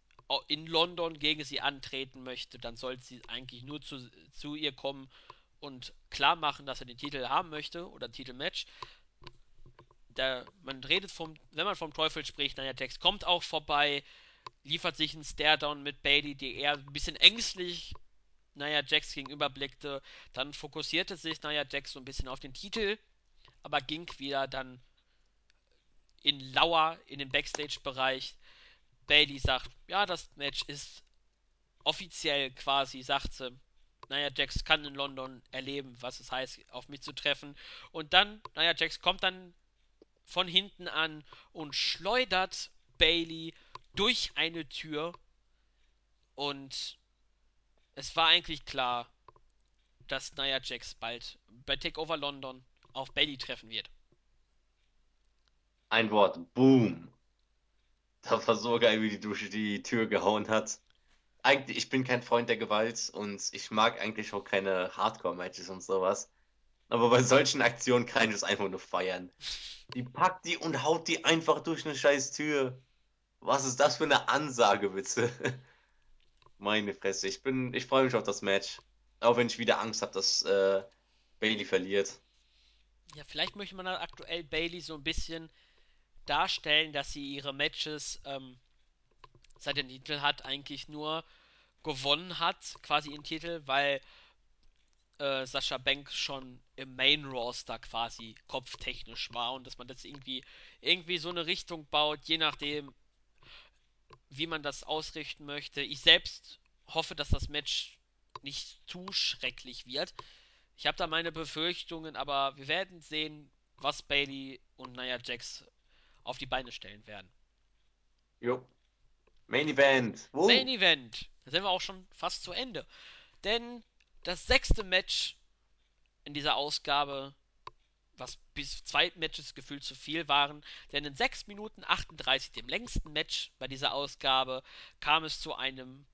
in London gegen sie antreten möchte, dann sollte sie eigentlich nur zu, zu ihr kommen und klar machen, dass er den Titel haben möchte oder Titelmatch. Da, man redet vom, wenn man vom Teufel spricht, Nia Jax kommt auch vorbei, liefert sich einen Stare-Down mit Bailey, die eher ein bisschen ängstlich Nia Jax gegenüberblickte. Dann fokussierte sich Nia Jax so ein bisschen auf den Titel, aber ging wieder dann in Lauer in den Backstage-Bereich. Bailey sagt, ja, das Match ist offiziell quasi, sagt sie. Nia Jax kann in London erleben, was es heißt, auf mich zu treffen. Und dann, Nia Jax kommt dann von hinten an und schleudert Bailey durch eine Tür. Und es war eigentlich klar, dass Nia Jax bald bei Takeover London auf Bailey treffen wird. Ein Wort. Boom. Das war so geil, wie die durch die Tür gehauen hat. Eigentlich, ich bin kein Freund der Gewalt und ich mag eigentlich auch keine Hardcore-Matches und sowas. Aber bei solchen Aktionen kann ich es einfach nur feiern. Die packt die und haut die einfach durch eine scheiß Tür. Was ist das für eine Ansage, bitte? (laughs) Meine Fresse. Ich bin, ich freue mich auf das Match. Auch wenn ich wieder Angst habe, dass äh, Bailey verliert. Ja, vielleicht möchte man aktuell Bailey so ein bisschen darstellen, dass sie ihre Matches, ähm, seit den Titel hat, eigentlich nur gewonnen hat, quasi ihren Titel, weil äh, Sascha Banks schon im Main Roster quasi kopftechnisch war und dass man das irgendwie irgendwie so eine Richtung baut, je nachdem, wie man das ausrichten möchte. Ich selbst hoffe, dass das Match nicht zu schrecklich wird. Ich habe da meine Befürchtungen, aber wir werden sehen, was Bailey und Nia Jax auf die Beine stellen werden. Jo. Main Event. Main Event. Da sind wir auch schon fast zu Ende. Denn das sechste Match in dieser Ausgabe, was bis zwei Matches gefühlt zu viel waren, denn in 6 Minuten 38, dem längsten Match bei dieser Ausgabe, kam es zu einem,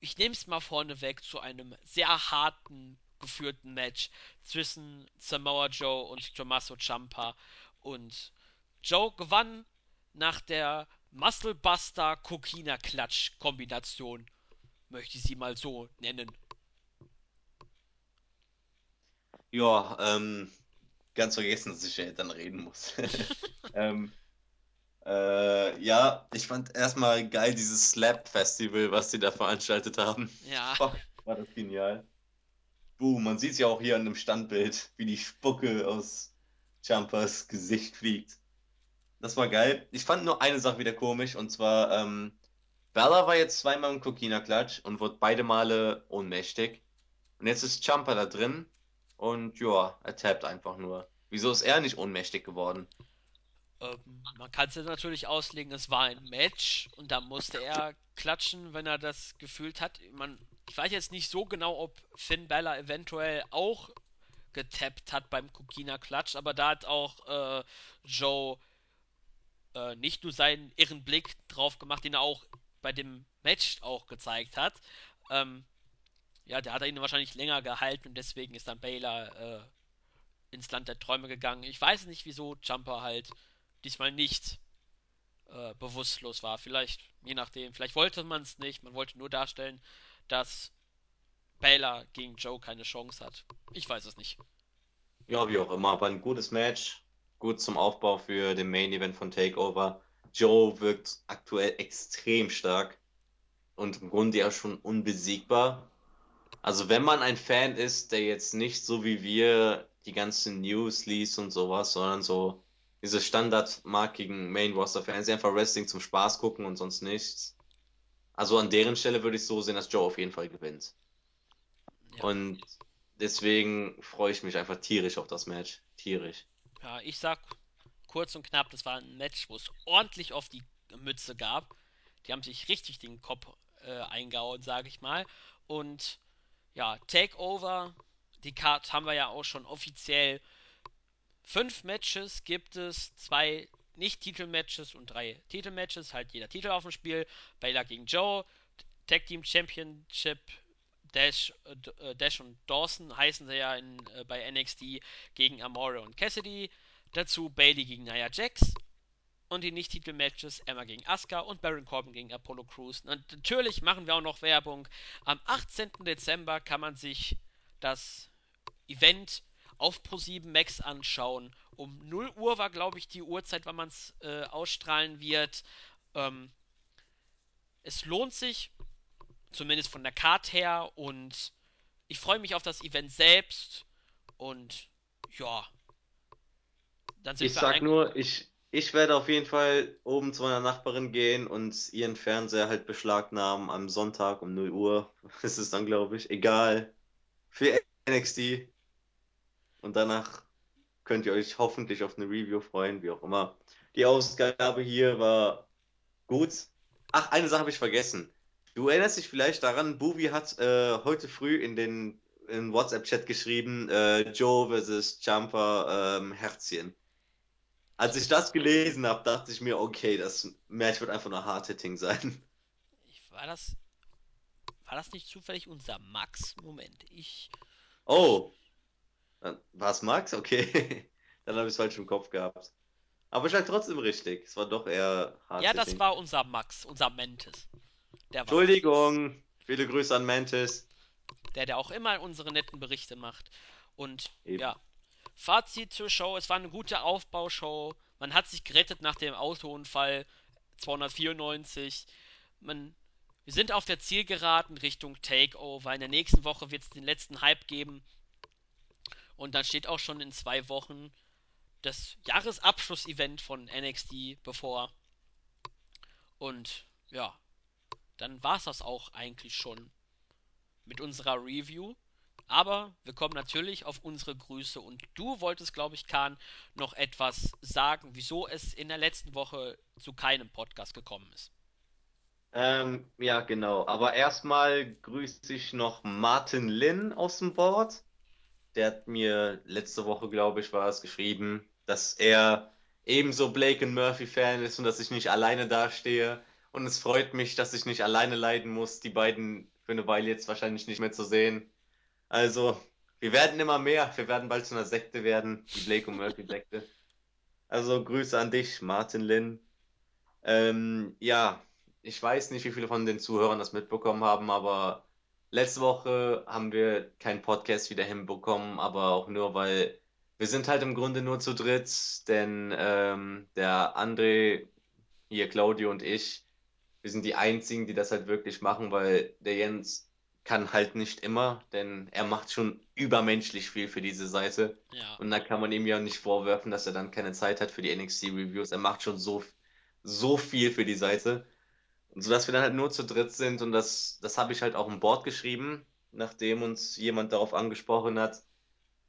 ich nehme es mal vorneweg, zu einem sehr harten geführten Match zwischen Samoa Joe und Tommaso Ciampa. Und Joe gewann nach der Muscle Buster Kokina Klatsch Kombination, möchte ich sie mal so nennen. Ja, ähm, ganz vergessen, dass ich ja dann reden muss. (laughs) (laughs) ähm, äh, ja, ich fand erstmal geil dieses Slap Festival, was sie da veranstaltet haben. Ja. (laughs) Fuck, war das genial. Boom, man sieht es ja auch hier an dem Standbild, wie die Spucke aus Jumpers Gesicht fliegt. Das war geil. Ich fand nur eine Sache wieder komisch, und zwar, ähm, Bella war jetzt zweimal im Kokina-Klatsch und wurde beide Male ohnmächtig. Und jetzt ist Jumper da drin und ja, er tappt einfach nur. Wieso ist er nicht ohnmächtig geworden? Ähm, man kann es ja natürlich auslegen, es war ein Match und da musste er klatschen, wenn er das gefühlt hat. Man, ich weiß jetzt nicht so genau, ob Finn Bella eventuell auch getappt hat beim Kokina-Klatsch, aber da hat auch äh, Joe äh, nicht nur seinen irren Blick drauf gemacht, den er auch bei dem Match auch gezeigt hat. Ähm, ja, der hat ihn wahrscheinlich länger gehalten und deswegen ist dann Baylor äh, ins Land der Träume gegangen. Ich weiß nicht, wieso Jumper halt diesmal nicht äh, bewusstlos war. Vielleicht, je nachdem, vielleicht wollte man es nicht. Man wollte nur darstellen, dass Baylor gegen Joe keine Chance hat. Ich weiß es nicht. Ja, wie auch immer, aber ein gutes Match. Gut zum Aufbau für den Main Event von Takeover. Joe wirkt aktuell extrem stark und im Grunde ja schon unbesiegbar. Also wenn man ein Fan ist, der jetzt nicht so wie wir die ganzen News liest und sowas, sondern so diese standardmarkigen Main Roster Fans, die einfach Wrestling zum Spaß gucken und sonst nichts. Also an deren Stelle würde ich so sehen, dass Joe auf jeden Fall gewinnt. Ja. Und deswegen freue ich mich einfach tierisch auf das Match. Tierisch. Ja, ich sag kurz und knapp, das war ein Match, wo es ordentlich auf die Mütze gab. Die haben sich richtig den Kopf äh, eingehauen, sage ich mal. Und ja, Takeover, die Card haben wir ja auch schon offiziell. Fünf Matches gibt es, zwei Nicht-Titel-Matches und drei Titel-Matches, halt jeder Titel auf dem Spiel. Baylor gegen Joe, Tag Team Championship Dash, äh, Dash und Dawson heißen sie ja in, äh, bei NXT gegen Amore und Cassidy. Dazu Bailey gegen Nia Jax. Und die Nicht-Titel-Matches Emma gegen Asuka und Baron Corbin gegen Apollo Crews. Und natürlich machen wir auch noch Werbung. Am 18. Dezember kann man sich das Event auf Pro7 Max anschauen. Um 0 Uhr war, glaube ich, die Uhrzeit, wann man es äh, ausstrahlen wird. Ähm, es lohnt sich, zumindest von der Karte her. Und ich freue mich auf das Event selbst. Und ja, dann sind ich wir sag nur, ich, ich werde auf jeden Fall oben zu meiner Nachbarin gehen und ihren Fernseher halt beschlagnahmen am Sonntag um 0 Uhr. (laughs) Das ist dann, glaube ich, egal. Für NXT. Und danach könnt ihr euch hoffentlich auf eine Review freuen, wie auch immer. Die Ausgabe hier war gut. Ach, eine Sache habe ich vergessen. Du erinnerst dich vielleicht daran, Buvi hat äh, heute früh in den in WhatsApp-Chat geschrieben, äh, Joe versus Jumper ähm, Herzchen. Als ich das gelesen habe, dachte ich mir, okay, das Match wird einfach nur Hard-Hitting sein. Ich, war das. War das nicht zufällig unser Max? Moment, ich. Oh. War es Max? Okay. (laughs) Dann habe ich es falsch im Kopf gehabt. Aber ich lag trotzdem richtig. Es war doch eher hard. Ja, das war unser Max, unser Mantis. Entschuldigung. Viele Grüße an Mantis. Der, der auch immer unsere netten Berichte macht. Und Eben. ja, Fazit zur Show: Es war eine gute Aufbaushow. Man hat sich gerettet nach dem Autounfall 294. Man, wir sind auf der Zielgeraden Richtung Takeover. In der nächsten Woche wird es den letzten Hype geben. Und dann steht auch schon in zwei Wochen das Jahresabschlussevent von NXT bevor. Und ja, dann war es das auch eigentlich schon mit unserer Review. Aber wir kommen natürlich auf unsere Grüße und du wolltest, glaube ich, Kahn, noch etwas sagen, wieso es in der letzten Woche zu keinem Podcast gekommen ist. Ähm, ja, genau. Aber erstmal grüße ich noch Martin Lin aus dem Board. Der hat mir letzte Woche, glaube ich, war es geschrieben, dass er ebenso Blake und Murphy-Fan ist und dass ich nicht alleine dastehe. Und es freut mich, dass ich nicht alleine leiden muss, die beiden für eine Weile jetzt wahrscheinlich nicht mehr zu sehen. Also, wir werden immer mehr. Wir werden bald zu einer Sekte werden, die Blake und Murphy-Sekte. Also, Grüße an dich, Martin Lin. Ähm, ja, ich weiß nicht, wie viele von den Zuhörern das mitbekommen haben, aber letzte Woche haben wir keinen Podcast wieder hinbekommen, aber auch nur, weil wir sind halt im Grunde nur zu dritt, denn ähm, der André, hier Claudio und ich, wir sind die einzigen, die das halt wirklich machen, weil der Jens kann halt nicht immer, denn er macht schon übermenschlich viel für diese Seite. Ja, Und da kann man ihm ja nicht vorwerfen, dass er dann keine Zeit hat für die NXT-Reviews. Er macht schon so, so viel für die Seite. Und so dass wir dann halt nur zu dritt sind und das, das habe ich halt auch im Board geschrieben, nachdem uns jemand darauf angesprochen hat.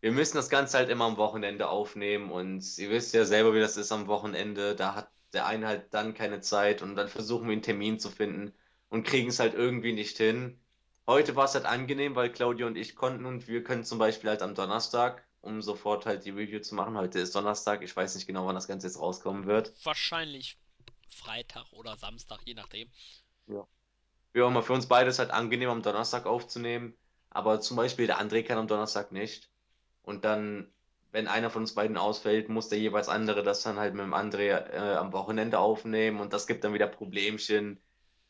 Wir müssen das Ganze halt immer am Wochenende aufnehmen und ihr wisst ja selber, wie das ist am Wochenende. Da hat der eine halt dann keine Zeit und dann versuchen wir einen Termin zu finden und kriegen es halt irgendwie nicht hin. Heute war es halt angenehm, weil Claudio und ich konnten und wir können zum Beispiel halt am Donnerstag, um sofort halt die Review zu machen. Heute ist Donnerstag, ich weiß nicht genau, wann das Ganze jetzt rauskommen wird. wahrscheinlich Freitag oder Samstag, je nachdem. Ja. Wie auch immer, für uns beide ist halt angenehm, am Donnerstag aufzunehmen. Aber zum Beispiel der André kann am Donnerstag nicht. Und dann, wenn einer von uns beiden ausfällt, muss der jeweils andere das dann halt mit dem André äh, am Wochenende aufnehmen. Und das gibt dann wieder Problemchen.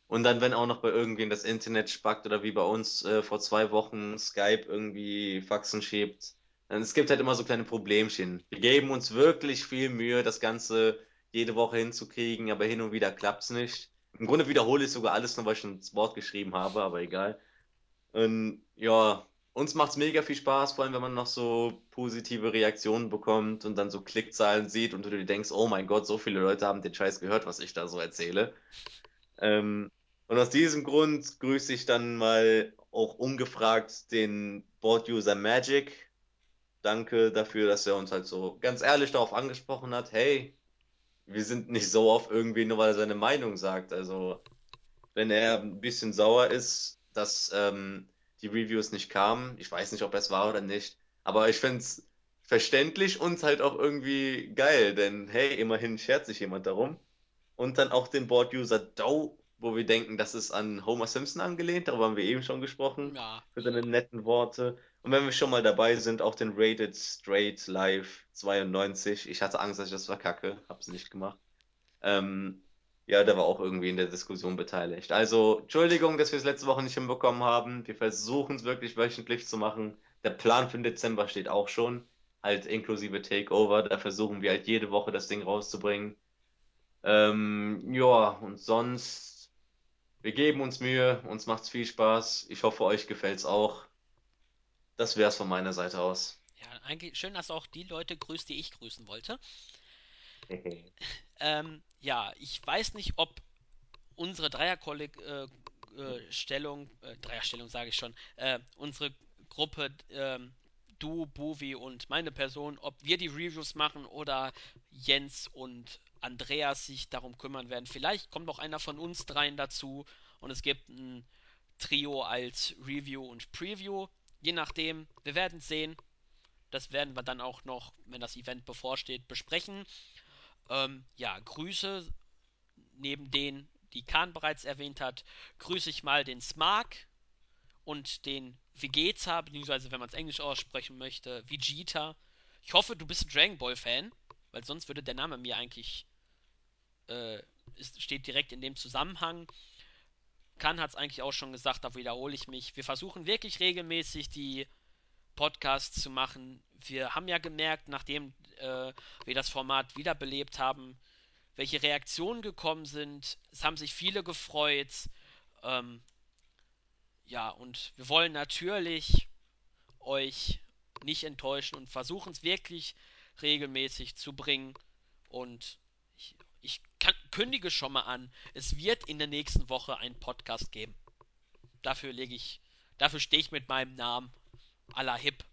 Und dann, wenn auch noch bei irgendwem das Internet spackt oder wie bei uns äh, vor zwei Wochen Skype irgendwie Faxen schiebt, dann es gibt halt immer so kleine Problemchen. Wir geben uns wirklich viel Mühe, das Ganze jede Woche hinzukriegen, aber hin und wieder klappt's nicht. Im Grunde wiederhole ich sogar alles nur, weil ich schon das Wort geschrieben habe, aber egal. Und ja, uns macht's mega viel Spaß, vor allem wenn man noch so positive Reaktionen bekommt und dann so Klickzahlen sieht und du dir denkst, oh mein Gott, so viele Leute haben den Scheiß gehört, was ich da so erzähle. Ähm, und aus diesem Grund grüße ich dann mal auch ungefragt den Board-User Magic. Danke dafür, dass er uns halt so ganz ehrlich darauf angesprochen hat, hey, wir sind nicht so auf irgendwie, nur weil er seine Meinung sagt. Also, wenn er ein bisschen sauer ist, dass ähm, die Reviews nicht kamen, ich weiß nicht, ob es war oder nicht, aber ich finde es verständlich und halt auch irgendwie geil, denn hey, immerhin schert sich jemand darum. Und dann auch den Board-User Doe, wo wir denken, das ist an Homer Simpson angelehnt, darüber haben wir eben schon gesprochen, Ja, für seine netten Worte. Und wenn wir schon mal dabei sind, auch den Rated Straight Live 92. Ich hatte Angst, dass ich das verkacke, hab's nicht gemacht. Ähm, ja, der war auch irgendwie in der Diskussion beteiligt. Also, Entschuldigung, dass wir es letzte Woche nicht hinbekommen haben. Wir versuchen es wirklich wöchentlich zu machen. Der Plan für den Dezember steht auch schon, halt inklusive Takeover. Da versuchen wir halt jede Woche das Ding rauszubringen. Ähm, ja, und sonst, wir geben uns Mühe, uns macht's viel Spaß. Ich hoffe, euch gefällt's auch. Das wär's von meiner Seite aus. ja, eigentlich schön, dass du auch die Leute grüßt, die ich grüßen wollte. (laughs) Ähm, ja, ich weiß nicht, ob unsere Dreierstellung, äh, äh, äh, Dreierstellung sage ich schon, äh, unsere Gruppe, ähm, du, Bovi und meine Person, ob wir die Reviews machen oder Jens und Andreas sich darum kümmern werden. Vielleicht kommt noch einer von uns dreien dazu und es gibt ein Trio als Review und Preview. Je nachdem, wir werden sehen. Das werden wir dann auch noch, wenn das Event bevorsteht, besprechen. Ähm, ja, Grüße neben denen, die Kahn bereits erwähnt hat, grüße ich mal den Smark und den Vegeta, beziehungsweise wenn man es Englisch aussprechen möchte, Vegeta. Ich hoffe, du bist ein Dragon Ball Fan, weil sonst würde der Name mir eigentlich äh, ist, steht direkt in dem Zusammenhang. Kahn hat es eigentlich auch schon gesagt, da wiederhole ich mich. Wir versuchen wirklich regelmäßig die Podcasts zu machen. Wir haben ja gemerkt, nachdem äh, wir das Format wiederbelebt haben, welche Reaktionen gekommen sind. Es haben sich viele gefreut. Ähm, ja, und wir wollen natürlich euch nicht enttäuschen und versuchen es wirklich regelmäßig zu bringen. Und ich, ich kann, kündige schon mal an, es wird in der nächsten Woche einen Podcast geben. Dafür lege ich, dafür stehe ich mit meinem Namen à la Hip.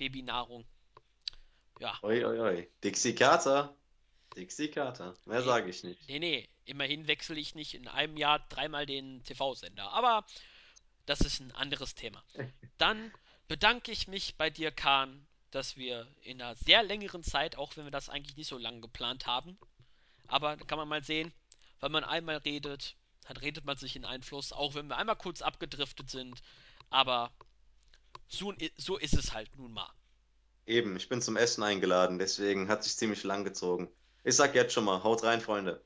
Babynahrung. Ja. Oi, oi, oi. Dixie Carter. Dixie Carter. Mehr Nee. sage ich nicht. Nee, nee, immerhin wechsle ich nicht in einem Jahr dreimal den TV-Sender. Aber das ist ein anderes Thema. Dann bedanke ich mich bei dir, Kahn, dass wir in einer sehr längeren Zeit, auch wenn wir das eigentlich nicht so lange geplant haben, aber da kann man mal sehen, wenn man einmal redet, dann redet man sich in einen Fluss, auch wenn wir einmal kurz abgedriftet sind. Aber so, so ist es halt nun mal. Eben, ich bin zum Essen eingeladen, deswegen hat sich ziemlich lang gezogen. Ich sag jetzt schon mal, haut rein, Freunde.